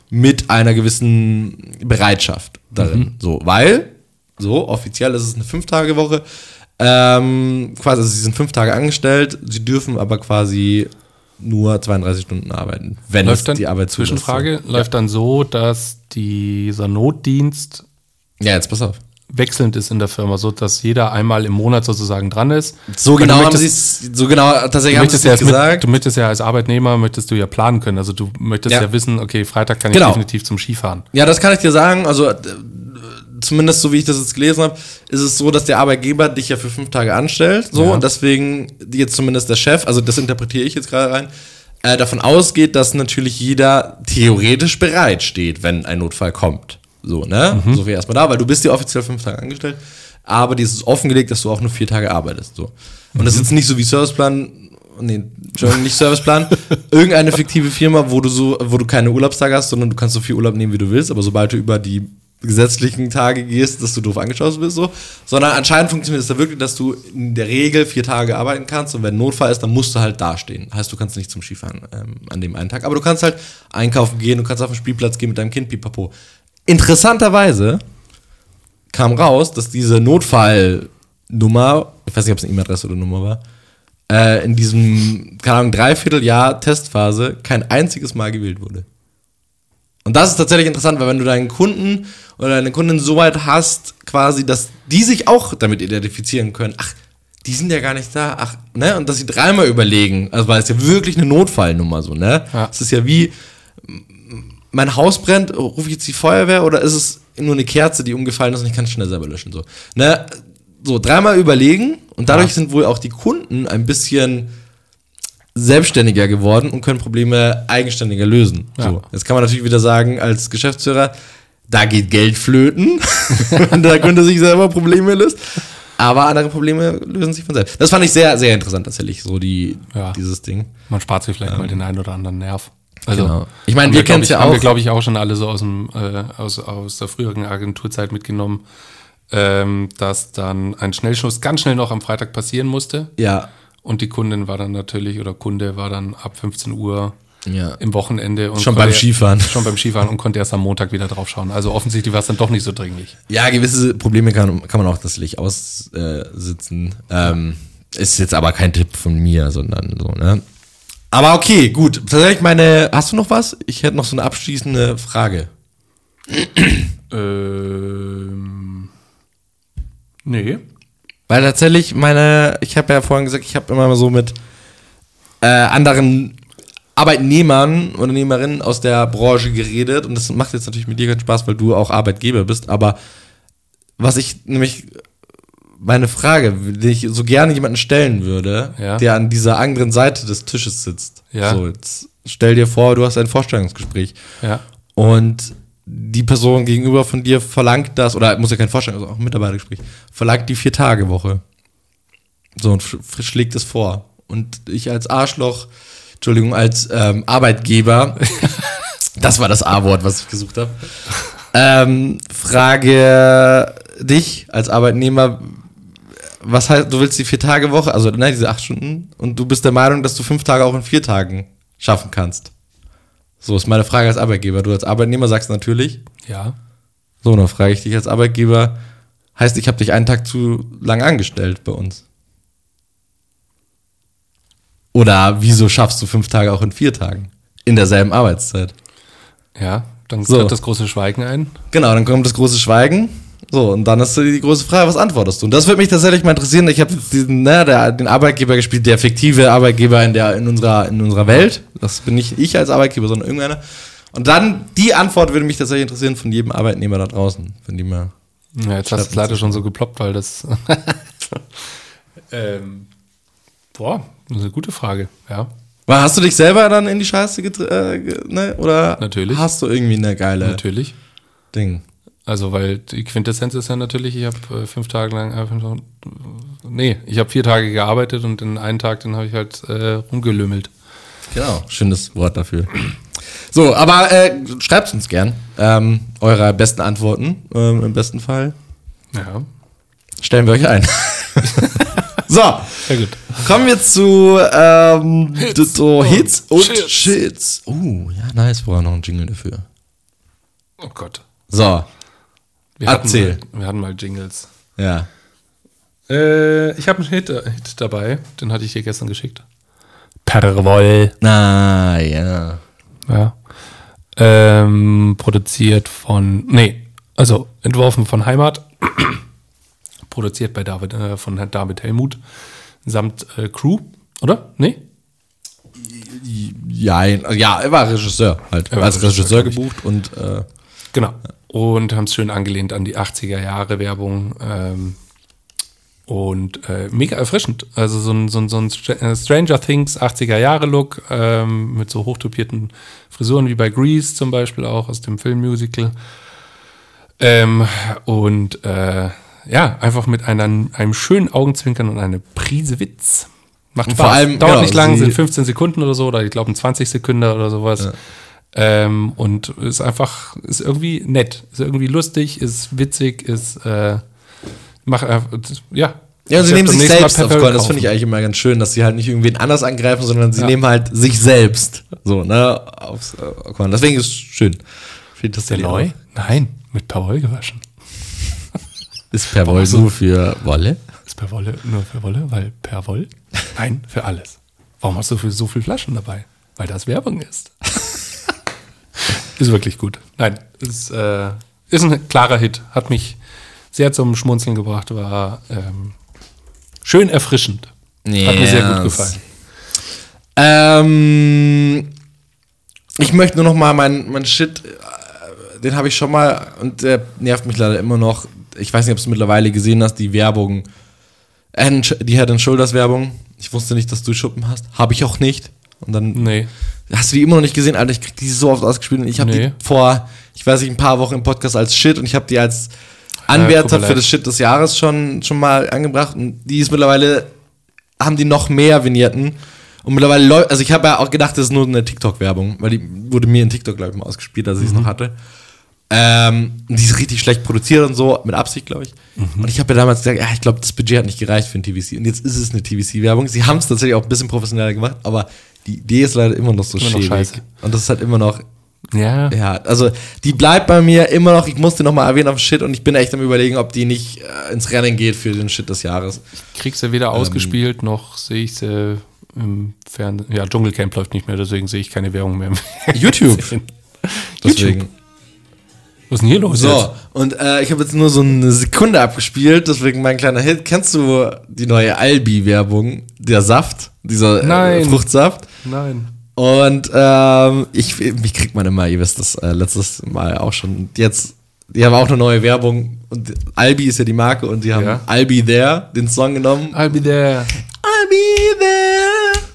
Speaker 1: mit einer gewissen Bereitschaft darin. So, weil, so, offiziell ist es eine Fünf-Tage-Woche. Ähm, quasi, also sie sind fünf Tage angestellt, sie dürfen aber quasi nur 32 Stunden arbeiten, wenn
Speaker 2: Läuft dann,
Speaker 1: es die Arbeit.
Speaker 2: Zwischenfrage, läuft dann so, dass dieser Notdienst
Speaker 1: Ja, jetzt pass auf.
Speaker 2: wechselnd ist in der Firma, so dass jeder einmal im Monat sozusagen dran ist.
Speaker 1: So
Speaker 2: Weil
Speaker 1: genau
Speaker 2: du
Speaker 1: haben sie
Speaker 2: möchtest,
Speaker 1: es, so genau tatsächlich haben sie
Speaker 2: möchtest, ja als mit,
Speaker 1: gesagt.
Speaker 2: du möchtest ja als Arbeitnehmer möchtest du ja planen können. Also du möchtest
Speaker 1: Ja.
Speaker 2: ja, wissen, okay, Freitag kann
Speaker 1: Genau.
Speaker 2: ich definitiv zum Skifahren.
Speaker 1: Ja, das kann ich dir sagen. Also zumindest so wie ich das jetzt gelesen habe, ist es so, dass der Arbeitgeber dich ja für fünf Tage anstellt. So
Speaker 2: Ja.
Speaker 1: und deswegen jetzt zumindest der Chef, also das interpretiere ich jetzt gerade rein, äh, davon ausgeht, dass natürlich jeder theoretisch bereit steht, wenn ein Notfall kommt. So, ne? So wäre erstmal da, weil du bist ja offiziell fünf Tage angestellt, aber dir ist es offengelegt, dass du auch nur vier Tage arbeitest. So. Und das ist jetzt nicht so wie Serviceplan, nee, Entschuldigung, nicht Serviceplan, irgendeine fiktive Firma, wo du so, wo du keine Urlaubstage hast, sondern du kannst so viel Urlaub nehmen, wie du willst, aber sobald du über die gesetzlichen Tage gehst, dass du doof angeschaut bist, so. Sondern anscheinend funktioniert es da wirklich, dass du in der Regel vier Tage arbeiten kannst und wenn Notfall ist, dann musst du halt dastehen. Heißt, du kannst nicht zum Skifahren ähm, an dem einen Tag, aber du kannst halt einkaufen gehen, du kannst auf den Spielplatz gehen mit deinem Kind, pipapo. Interessanterweise kam raus, dass diese Notfallnummer, ich weiß nicht, ob es eine E-Mail-Adresse oder Nummer war, äh, in diesem, keine Ahnung, Dreivierteljahr Testphase kein einziges Mal gewählt wurde. Und das ist tatsächlich interessant, weil wenn du deinen Kunden oder deine Kundin so weit hast, quasi, dass die sich auch damit identifizieren können, ach, die sind ja gar nicht da, ach, ne, und dass sie dreimal überlegen, also weil es ja wirklich eine Notfallnummer so, ne?
Speaker 2: Ja.
Speaker 1: Es ist ja wie, mein Haus brennt, rufe ich jetzt die Feuerwehr oder ist es nur eine Kerze, die umgefallen ist und ich kann es schnell selber löschen, so. Ne? So, dreimal überlegen und dadurch
Speaker 2: Ja.
Speaker 1: sind wohl auch die Kunden ein bisschen selbstständiger geworden und können Probleme eigenständiger lösen.
Speaker 2: Ja.
Speaker 1: So. Jetzt kann man natürlich wieder sagen, als Geschäftsführer, da geht Geld flöten, wenn der Kunde sich selber Probleme löst. Aber andere Probleme lösen sich von selbst. Das fand ich sehr, sehr interessant tatsächlich, so die,
Speaker 2: Ja.
Speaker 1: dieses Ding.
Speaker 2: Man spart sich vielleicht mal den einen oder anderen Nerv. Also,
Speaker 1: Genau. Ich meine, wir kennen's
Speaker 2: ich-
Speaker 1: ja
Speaker 2: Haben wir,
Speaker 1: auch.
Speaker 2: glaube ich, auch schon alle so aus, dem, äh, aus, aus der früheren Agenturzeit mitgenommen, ähm, dass dann ein Schnellschuss ganz schnell noch am Freitag passieren musste.
Speaker 1: Ja.
Speaker 2: Und die Kundin war dann natürlich, oder Kunde war dann ab 15 Uhr
Speaker 1: Ja.
Speaker 2: im Wochenende. Und
Speaker 1: Schon beim Skifahren.
Speaker 2: Schon beim Skifahren und konnte erst am Montag wieder drauf schauen. Also offensichtlich war es dann doch nicht so dringlich.
Speaker 1: Ja, gewisse Probleme kann, kann man auch tatsächlich aussitzen. Ähm, ist jetzt aber kein Tipp von mir, sondern so, ne? Aber okay, gut. Tatsächlich meine, hast du noch was? Ich hätte noch so eine abschließende Frage.
Speaker 2: Ähm, nee.
Speaker 1: Weil tatsächlich meine, ich habe ja vorhin gesagt, ich habe immer so mit äh, anderen Arbeitnehmern, Unternehmerinnen aus der Branche geredet und das macht jetzt natürlich mit dir keinen Spaß, weil du auch Arbeitgeber bist, aber was ich nämlich meine Frage, die ich so gerne jemanden stellen würde,
Speaker 2: Ja.
Speaker 1: der an dieser anderen Seite des Tisches sitzt.
Speaker 2: Ja.
Speaker 1: So, jetzt stell dir vor, du hast ein Vorstellungsgespräch
Speaker 2: Ja.
Speaker 1: und die Person gegenüber von dir verlangt das, oder muss ja kein Vorstellung, also auch ein Mitarbeitergespräch, verlangt die Vier-Tage-Woche. So, und sch- schlägt es vor. Und ich als Arschloch, Entschuldigung, als ähm, Arbeitgeber, das war das A-Wort, was ich gesucht habe, ähm, frage dich als Arbeitnehmer, was heißt, du willst die Vier-Tage-Woche, also ne, diese acht Stunden, und du bist der Meinung, dass du fünf Tage auch in vier Tagen schaffen kannst. So ist meine Frage als Arbeitgeber. Du als Arbeitnehmer sagst natürlich,
Speaker 2: Ja.
Speaker 1: so, dann frage ich dich als Arbeitgeber, heißt, ich habe dich einen Tag zu lang angestellt bei uns? Oder wieso schaffst du fünf Tage auch in vier Tagen? In derselben Arbeitszeit.
Speaker 2: Ja. Dann
Speaker 1: So.
Speaker 2: tritt das große Schweigen ein.
Speaker 1: Genau, dann kommt das große Schweigen. So, und dann ist die große Frage, was antwortest du? Und das würde mich tatsächlich mal interessieren. Ich habe diesen, ne, der, den Arbeitgeber gespielt, der fiktive Arbeitgeber in, der, in, unserer, in unserer Welt. Das bin nicht ich als Arbeitgeber, sondern irgendeiner. Und dann, die Antwort würde mich tatsächlich interessieren von jedem Arbeitnehmer da draußen. Wenn die mal.
Speaker 2: Ja, jetzt hast du es leider schon so geploppt, weil das. ähm, boah, das ist eine gute Frage, ja.
Speaker 1: Aber Hast du dich selber dann in die Scheiße getr- äh, ne? Oder
Speaker 2: Natürlich.
Speaker 1: hast du irgendwie eine geile
Speaker 2: Natürlich.
Speaker 1: Ding?
Speaker 2: Also, weil die Quintessenz ist ja natürlich, ich habe äh, fünf Tage lang, äh, fünf, nee, ich habe vier Tage gearbeitet und den einen Tag, den habe ich halt äh, rumgelümmelt.
Speaker 1: Genau, schönes Wort dafür. So, aber äh, schreibt uns gern ähm, eure besten Antworten. Ähm, Im besten Fall
Speaker 2: Ja,
Speaker 1: stellen wir euch ein. so,
Speaker 2: sehr gut.
Speaker 1: kommen wir zu ähm,
Speaker 2: Hits
Speaker 1: so
Speaker 2: und
Speaker 1: Hits und
Speaker 2: Shits.
Speaker 1: Shits. Oh, ja, nice. Vorher noch ein Jingle dafür.
Speaker 2: Oh Gott.
Speaker 1: So,
Speaker 2: Wir
Speaker 1: Erzähl.
Speaker 2: Hatten mal, wir hatten mal Jingles.
Speaker 1: ja.
Speaker 2: Äh, ich habe einen Hit, äh, Hit dabei, den hatte ich dir gestern geschickt. Perwoll.
Speaker 1: Na, ja.
Speaker 2: Ja. Ähm, produziert von, nee, also entworfen von Heimat, produziert bei David, äh, von David Helmut samt äh, Crew, oder? Nee?
Speaker 1: Ja, ja, er war Regisseur halt.
Speaker 2: Er war
Speaker 1: als
Speaker 2: Regisseur,
Speaker 1: Regisseur gebucht und äh,
Speaker 2: Genau. Und haben es schön angelehnt an die 80er Jahre Werbung. Ähm, und äh, mega erfrischend. Also so ein, so ein, so ein äh, Stranger Things 80er Jahre Look ähm, mit so hochtopierten Frisuren wie bei Grease zum Beispiel auch aus dem Filmmusical. Ähm, und äh, ja, einfach mit einer, einem schönen Augenzwinkern und einer Prise Witz. Macht
Speaker 1: Und
Speaker 2: Spaß.
Speaker 1: vor allem,
Speaker 2: Dauert
Speaker 1: genau,
Speaker 2: nicht lang, sind 15 Sekunden oder so, oder ich glaube 20 Sekunden oder sowas. Ähm, und ist einfach, ist irgendwie nett, ist irgendwie lustig, ist witzig, ist, äh, mach, äh, ja.
Speaker 1: Ja, sie nehmen sich selbst auf Call. Das finde ich eigentlich immer ganz schön, dass sie halt nicht irgendwen anders angreifen, sondern sie
Speaker 2: Ja.
Speaker 1: nehmen halt sich selbst. So, ne? Aufs äh, Korn. Deswegen ist es schön. Finde das
Speaker 2: der neu? Nein, mit Perwoll gewaschen.
Speaker 1: Ist per Woll nur für Wolle?
Speaker 2: Ist Perwolle nur für Wolle? Weil Perwoll? Nein, für alles. Warum hast du für so viele Flaschen dabei? Weil das Werbung ist. Ist wirklich gut. Nein, ist, äh, ist ein klarer Hit. Hat mich sehr zum Schmunzeln gebracht, war ähm, schön erfrischend. Hat mir sehr gut
Speaker 1: Yes.
Speaker 2: gefallen.
Speaker 1: Ähm, ich möchte nur noch mal mein, mein Shit, äh, den habe ich schon mal und der nervt mich leider immer noch. Ich weiß nicht, ob du es mittlerweile gesehen hast, die Werbung, die Head Shoulders Werbung. Ich wusste nicht, dass du Schuppen hast. Habe ich auch nicht. Und dann
Speaker 2: Nee.
Speaker 1: Hast du die immer noch nicht gesehen? Alter, ich krieg die so oft ausgespielt und ich habe
Speaker 2: Nee.
Speaker 1: die vor, ich weiß nicht, ein paar Wochen im Podcast als Shit und ich habe die als Anwärter
Speaker 2: mir
Speaker 1: für das Shit des Jahres schon, schon mal angebracht und die ist mittlerweile, haben die noch mehr Vignetten und mittlerweile läuft, also ich habe ja auch gedacht, das ist nur eine TikTok-Werbung, weil die wurde mir in TikTok, glaube ich, mal ausgespielt, als ich es noch hatte. Ähm, und die ist richtig schlecht produziert und so, mit Absicht, glaube ich. Und ich habe ja damals gesagt, ja, ich glaube, das Budget hat nicht gereicht für ein TVC. Und jetzt ist es eine TVC-Werbung. Sie haben es tatsächlich auch ein bisschen professioneller gemacht, aber die Idee ist leider immer noch so
Speaker 2: Immer noch
Speaker 1: schäbig.
Speaker 2: scheiße.
Speaker 1: Und das ist halt immer noch,
Speaker 2: Ja.
Speaker 1: ja, also die bleibt bei mir immer noch, ich musste noch mal erwähnen auf Shit und ich bin echt am überlegen, ob die nicht äh, ins Rennen geht für den Shit des Jahres.
Speaker 2: Krieg sie weder ausgespielt, noch sehe ich sie im Fernsehen. Ja, Dschungelcamp läuft nicht mehr, deswegen sehe ich keine Werbung mehr. im
Speaker 1: YouTube. Deswegen.
Speaker 2: YouTube. Was ist denn hier los
Speaker 1: So,
Speaker 2: jetzt?
Speaker 1: Und äh, ich habe jetzt nur so eine Sekunde abgespielt, deswegen mein kleiner Hit. Kennst du die neue Albi-Werbung? Der Saft, dieser äh,
Speaker 2: Nein.
Speaker 1: Fruchtsaft.
Speaker 2: Nein.
Speaker 1: Und ähm, ich, mich kriegt man immer, ihr wisst das äh, letztes Mal auch schon. Jetzt Die haben auch eine neue Werbung und Albi ist ja die Marke und die haben
Speaker 2: Ja.
Speaker 1: Albi There, den Song genommen.
Speaker 2: I'll be there.
Speaker 1: I'll be there.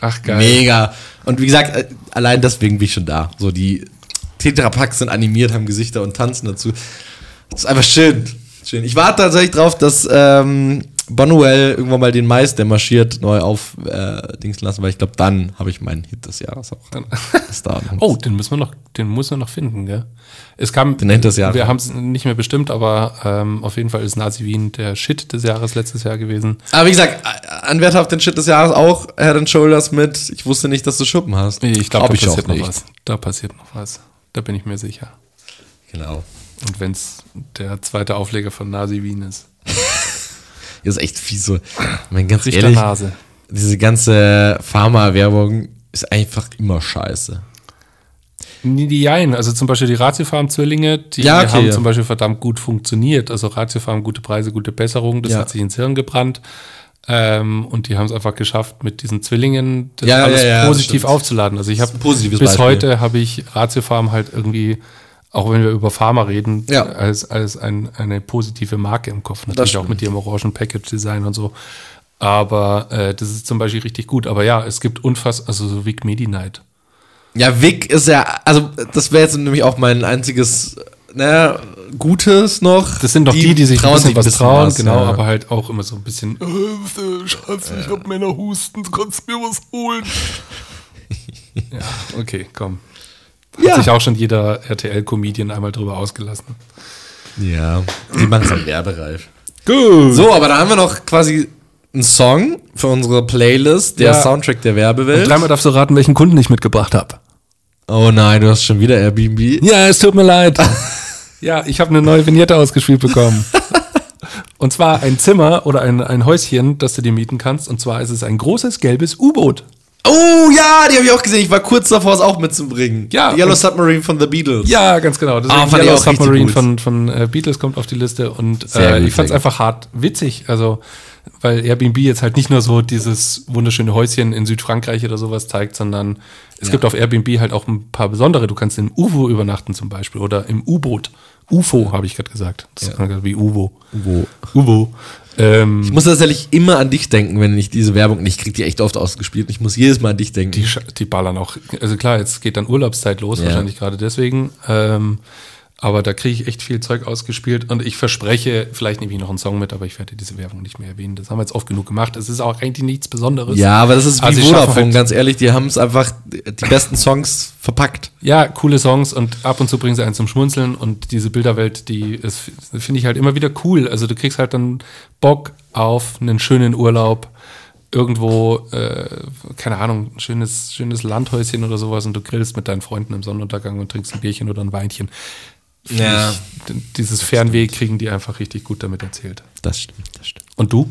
Speaker 2: Ach, geil.
Speaker 1: Mega. Und wie gesagt, äh, allein deswegen bin ich schon da. So die Tetrapacks sind animiert, haben Gesichter und tanzen dazu. Das ist einfach schön. schön. Ich warte tatsächlich drauf, dass ähm, Bonuel irgendwann mal den Mais, der marschiert, neu auf äh, Dings lassen, weil ich glaube, dann habe ich meinen Hit des Jahres auch. Noch.
Speaker 2: Oh, den müssen wir noch, den muss man noch finden, gell? Es kam,
Speaker 1: Den Hit des Jahres.
Speaker 2: wir haben es nicht mehr bestimmt, aber ähm, auf jeden Fall ist Nazi Wien der Shit des Jahres letztes Jahr gewesen.
Speaker 1: Aber wie gesagt, äh, Anwärter auf den Shit des Jahres auch Head and Shoulders mit, ich wusste nicht, dass du Schuppen hast.
Speaker 2: Ich glaube, da
Speaker 1: ich
Speaker 2: passiert noch was. Da passiert noch was. Da bin ich mir sicher.
Speaker 1: Genau.
Speaker 2: Und wenn es der zweite Aufleger von Nazi Wien ist.
Speaker 1: Das ist echt fies so. Mein ganz
Speaker 2: Richter
Speaker 1: ehrlich,
Speaker 2: Nase.
Speaker 1: diese ganze Pharma-Werbung ist einfach immer scheiße.
Speaker 2: Jein, also zum Beispiel die Ratiofarm-Zwillinge, die
Speaker 1: Ja, okay,
Speaker 2: haben
Speaker 1: ja.
Speaker 2: zum Beispiel verdammt gut funktioniert. Also Ratiofarm, gute Preise, gute Besserung, das
Speaker 1: Ja.
Speaker 2: hat sich ins Hirn gebrannt. Ähm, und die haben es einfach geschafft, mit diesen Zwillingen das
Speaker 1: Ja,
Speaker 2: alles
Speaker 1: ja, ja,
Speaker 2: positiv
Speaker 1: stimmt.
Speaker 2: aufzuladen. Also ich habe bis
Speaker 1: Beispiel.
Speaker 2: heute habe ich Ratiofarm halt irgendwie, auch wenn wir über Pharma reden, als, als ein, eine positive Marke im Kopf. Natürlich auch mit ihrem orangen Package-Design und so. Aber äh, das ist zum Beispiel richtig gut. Aber ja, es gibt unfassbar, also so Vic Medi-Night.
Speaker 1: Ja, Vic ist ja, also das wäre jetzt nämlich auch mein einziges, naja, Gutes noch.
Speaker 2: Das sind doch die, die, sich ein bisschen was trauen,
Speaker 1: was,
Speaker 2: genau,
Speaker 1: ja.
Speaker 2: aber halt auch immer so ein bisschen, äh, Schatz, ich hab Männerhusten, du kannst mir was holen. ja, okay, komm. Hat
Speaker 1: Ja.
Speaker 2: sich auch schon jeder RTL-Comedian einmal drüber ausgelassen.
Speaker 1: Ja, die machen es am werbereif.
Speaker 2: Gut.
Speaker 1: So, aber da haben wir noch quasi einen Song für unsere Playlist, der
Speaker 2: Ja.
Speaker 1: Soundtrack der Werbewelt.
Speaker 2: Dreimal darfst du raten, welchen Kunden ich mitgebracht habe.
Speaker 1: Oh nein, du hast schon wieder Airbnb.
Speaker 2: Ja, es tut mir leid. ja, ich habe eine neue Vignette ausgespielt bekommen. Und zwar ein Zimmer oder ein, ein Häuschen, das du dir mieten kannst. Und zwar ist es ein großes gelbes U-Boot.
Speaker 1: Oh ja, die habe ich auch gesehen. Ich war kurz davor, es auch mitzubringen.
Speaker 2: Ja,
Speaker 1: Yellow Submarine von The Beatles.
Speaker 2: Ja, ganz genau. Deswegen
Speaker 1: ich
Speaker 2: Yellow Submarine von, von äh, Beatles kommt auf die Liste und äh,
Speaker 1: gut,
Speaker 2: ich fand es einfach hart witzig. Also, weil Airbnb jetzt halt nicht nur so dieses wunderschöne Häuschen in Südfrankreich oder sowas zeigt, sondern es gibt auf Airbnb halt auch ein paar besondere. Du kannst im UFO übernachten zum Beispiel oder im U-Boot. UFO habe ich gerade gesagt. Das ist wie UFO.
Speaker 1: Wo?
Speaker 2: UFO. Ähm,
Speaker 1: Ich muss tatsächlich immer an dich denken, wenn ich diese Werbung, und ich krieg die echt oft ausgespielt. Ich muss jedes Mal an dich denken.
Speaker 2: die, die ballern auch. Also klar, jetzt geht dann Urlaubszeit los,
Speaker 1: Ja.
Speaker 2: wahrscheinlich gerade deswegen. Ähm, aber da kriege ich echt viel Zeug ausgespielt und ich verspreche, vielleicht nehme ich noch einen Song mit, aber ich werde diese Werbung nicht mehr erwähnen. Das haben wir jetzt oft genug gemacht. Es ist auch eigentlich nichts Besonderes.
Speaker 1: ja, aber das ist wie
Speaker 2: Also
Speaker 1: Vodafone,
Speaker 2: halt-
Speaker 1: ganz ehrlich. Die haben es einfach, die besten Songs verpackt.
Speaker 2: Ja, coole Songs und ab und zu bringen sie einen zum Schmunzeln und diese Bilderwelt, die finde ich halt immer wieder cool. Also du kriegst halt dann Bock auf einen schönen Urlaub irgendwo, äh, keine Ahnung, ein schönes, schönes Landhäuschen oder sowas und du grillst mit deinen Freunden im Sonnenuntergang und trinkst ein Bierchen oder ein Weinchen.
Speaker 1: Ja.
Speaker 2: Ich, dieses Fernweh kriegen die einfach richtig gut damit erzählt.
Speaker 1: Das stimmt, das stimmt.
Speaker 2: Und du?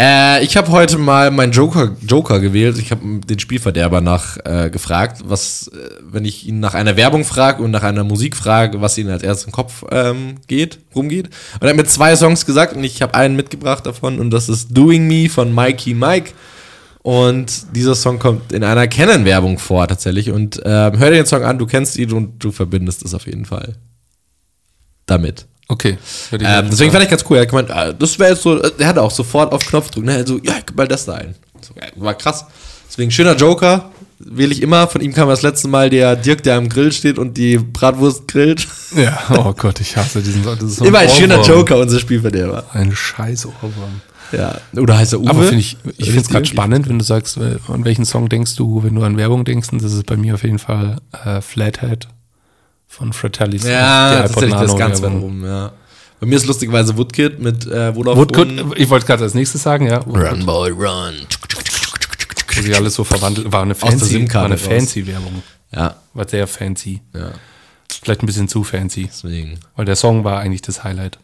Speaker 1: Äh, ich habe heute mal meinen Joker, Joker gewählt. Ich habe den Spielverderber nach äh, gefragt, was, äh, wenn ich ihn nach einer Werbung frage und nach einer Musik frage, was ihnen als erstes im Kopf ähm, geht, rumgeht. Und er hat mir zwei Songs gesagt und ich habe einen mitgebracht davon und das ist Doing Me von Mikey Mike. Und dieser Song kommt in einer Canon-Werbung vor tatsächlich. Und ähm, hör dir den Song an, du kennst ihn und du verbindest es auf jeden Fall damit.
Speaker 2: Okay.
Speaker 1: Ähm, deswegen fand ich ganz cool. Er hat gemeint, ah, das wäre jetzt so, er hatte auch sofort auf Knopf drücken. Ne? Also, ja, gib mal das da ein. So, war krass. Deswegen schöner Joker. Wähle ich immer. Von ihm kam das letzte Mal der Dirk, der am Grill steht und die Bratwurst grillt.
Speaker 2: Ja, oh Gott, ich hasse diesen Song. Das ist so
Speaker 1: immer ein schöner. Joker, unser Spielverderber.
Speaker 2: Ein scheiß Ohrwurm.
Speaker 1: Ja. Oder heißt er Uwe?
Speaker 2: Aber finde ich, ich finde es gerade spannend, wenn du sagst, äh, an welchen Song denkst du, wenn du an Werbung denkst, und das ist bei mir auf jeden Fall äh, Flathead von Fratelli.
Speaker 1: Ja, tatsächlich das ganz
Speaker 2: Werbung.
Speaker 1: warum, ja. Bei mir ist lustigerweise Woodkid mit äh, Vodafone.
Speaker 2: Woodcut, ich wollte gerade als nächstes sagen, ja.
Speaker 1: Run, boy, run.
Speaker 2: Wo sich alles so verwandelt, war eine fancy, war eine fancy Werbung.
Speaker 1: Ja,
Speaker 2: War sehr fancy.
Speaker 1: ja.
Speaker 2: Vielleicht ein bisschen zu fancy.
Speaker 1: Deswegen.
Speaker 2: Weil der Song war eigentlich das Highlight.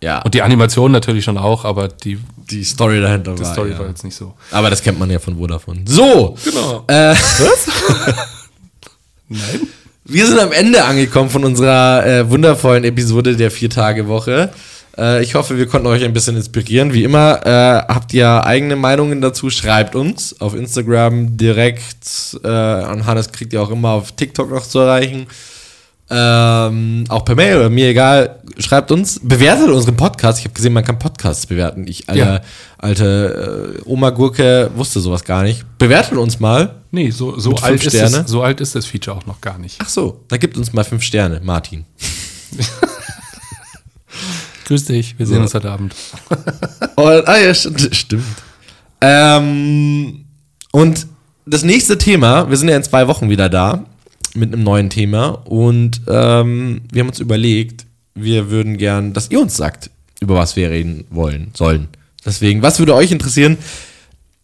Speaker 1: Ja.
Speaker 2: Und die Animation natürlich schon auch, aber die,
Speaker 1: die Story dahinter
Speaker 2: die
Speaker 1: war.
Speaker 2: Story
Speaker 1: ja.
Speaker 2: war jetzt nicht so.
Speaker 1: Aber das kennt man ja von Vodafone. So.
Speaker 2: Genau.
Speaker 1: Äh,
Speaker 2: Nein?
Speaker 1: Wir sind am Ende angekommen von unserer äh, wundervollen Episode der Vier-Tage-Woche. Äh, ich hoffe, wir konnten euch ein bisschen inspirieren. Wie immer, äh, habt ihr eigene Meinungen dazu, schreibt uns auf Instagram direkt. Äh, an Hannes kriegt ihr auch immer auf TikTok noch zu erreichen. Ähm, auch per Mail oder mir egal, schreibt uns, bewertet unseren Podcast. Ich habe gesehen, man kann Podcasts bewerten. Ich, alter,
Speaker 2: Ja.
Speaker 1: alte äh, Oma Gurke, wusste sowas gar nicht. Bewertet uns mal.
Speaker 2: Nee, so, so, alt ist
Speaker 1: Sterne?
Speaker 2: das, so alt ist das Feature auch noch gar nicht.
Speaker 1: Ach so, da gibt uns mal fünf Sterne, Martin.
Speaker 2: Grüß dich, wir sehen
Speaker 1: So.
Speaker 2: uns heute Abend.
Speaker 1: Und, ah ja, st stimmt. Ähm, und das nächste Thema, wir sind ja in zwei Wochen wieder da mit einem neuen Thema und ähm, wir haben uns überlegt, wir würden gern, dass ihr uns sagt, über was wir reden wollen, sollen. Deswegen, was würde euch interessieren?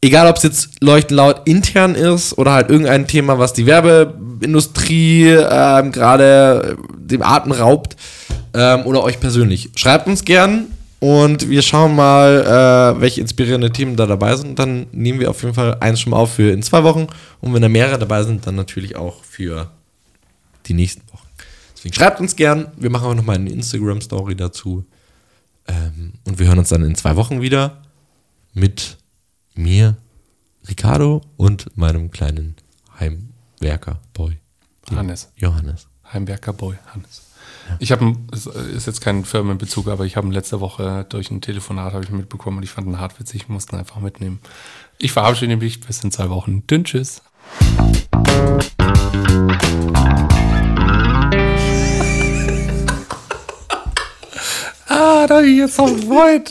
Speaker 1: Egal, ob es jetzt Leuchten laut intern ist oder halt irgendein Thema, was die Werbeindustrie ähm, gerade dem Atem raubt ähm, oder euch persönlich. Schreibt uns gern und wir schauen mal, äh, welche inspirierende Themen da dabei sind. Dann nehmen wir auf jeden Fall eins schon mal auf für in zwei Wochen und wenn da mehrere dabei sind, dann natürlich auch für die nächsten Wochen. Deswegen schreibt uns gern. Wir machen auch nochmal eine Instagram-Story dazu. Ähm, und wir hören uns dann in zwei Wochen wieder mit mir, Ricardo und meinem kleinen Heimwerker-Boy,
Speaker 2: Hannes.
Speaker 1: Johannes.
Speaker 2: Heimwerker Boy, Hannes. Ich habe, es ist jetzt kein Firmenbezug, aber ich habe ihn letzte Woche durch ein Telefonat habe ich mitbekommen und ich fand ihn hart witzig, mussten einfach mitnehmen. Ich verabschiede mich bis in zwei Wochen. Dünn, tschüss. Ah, da ich jetzt auf Freud.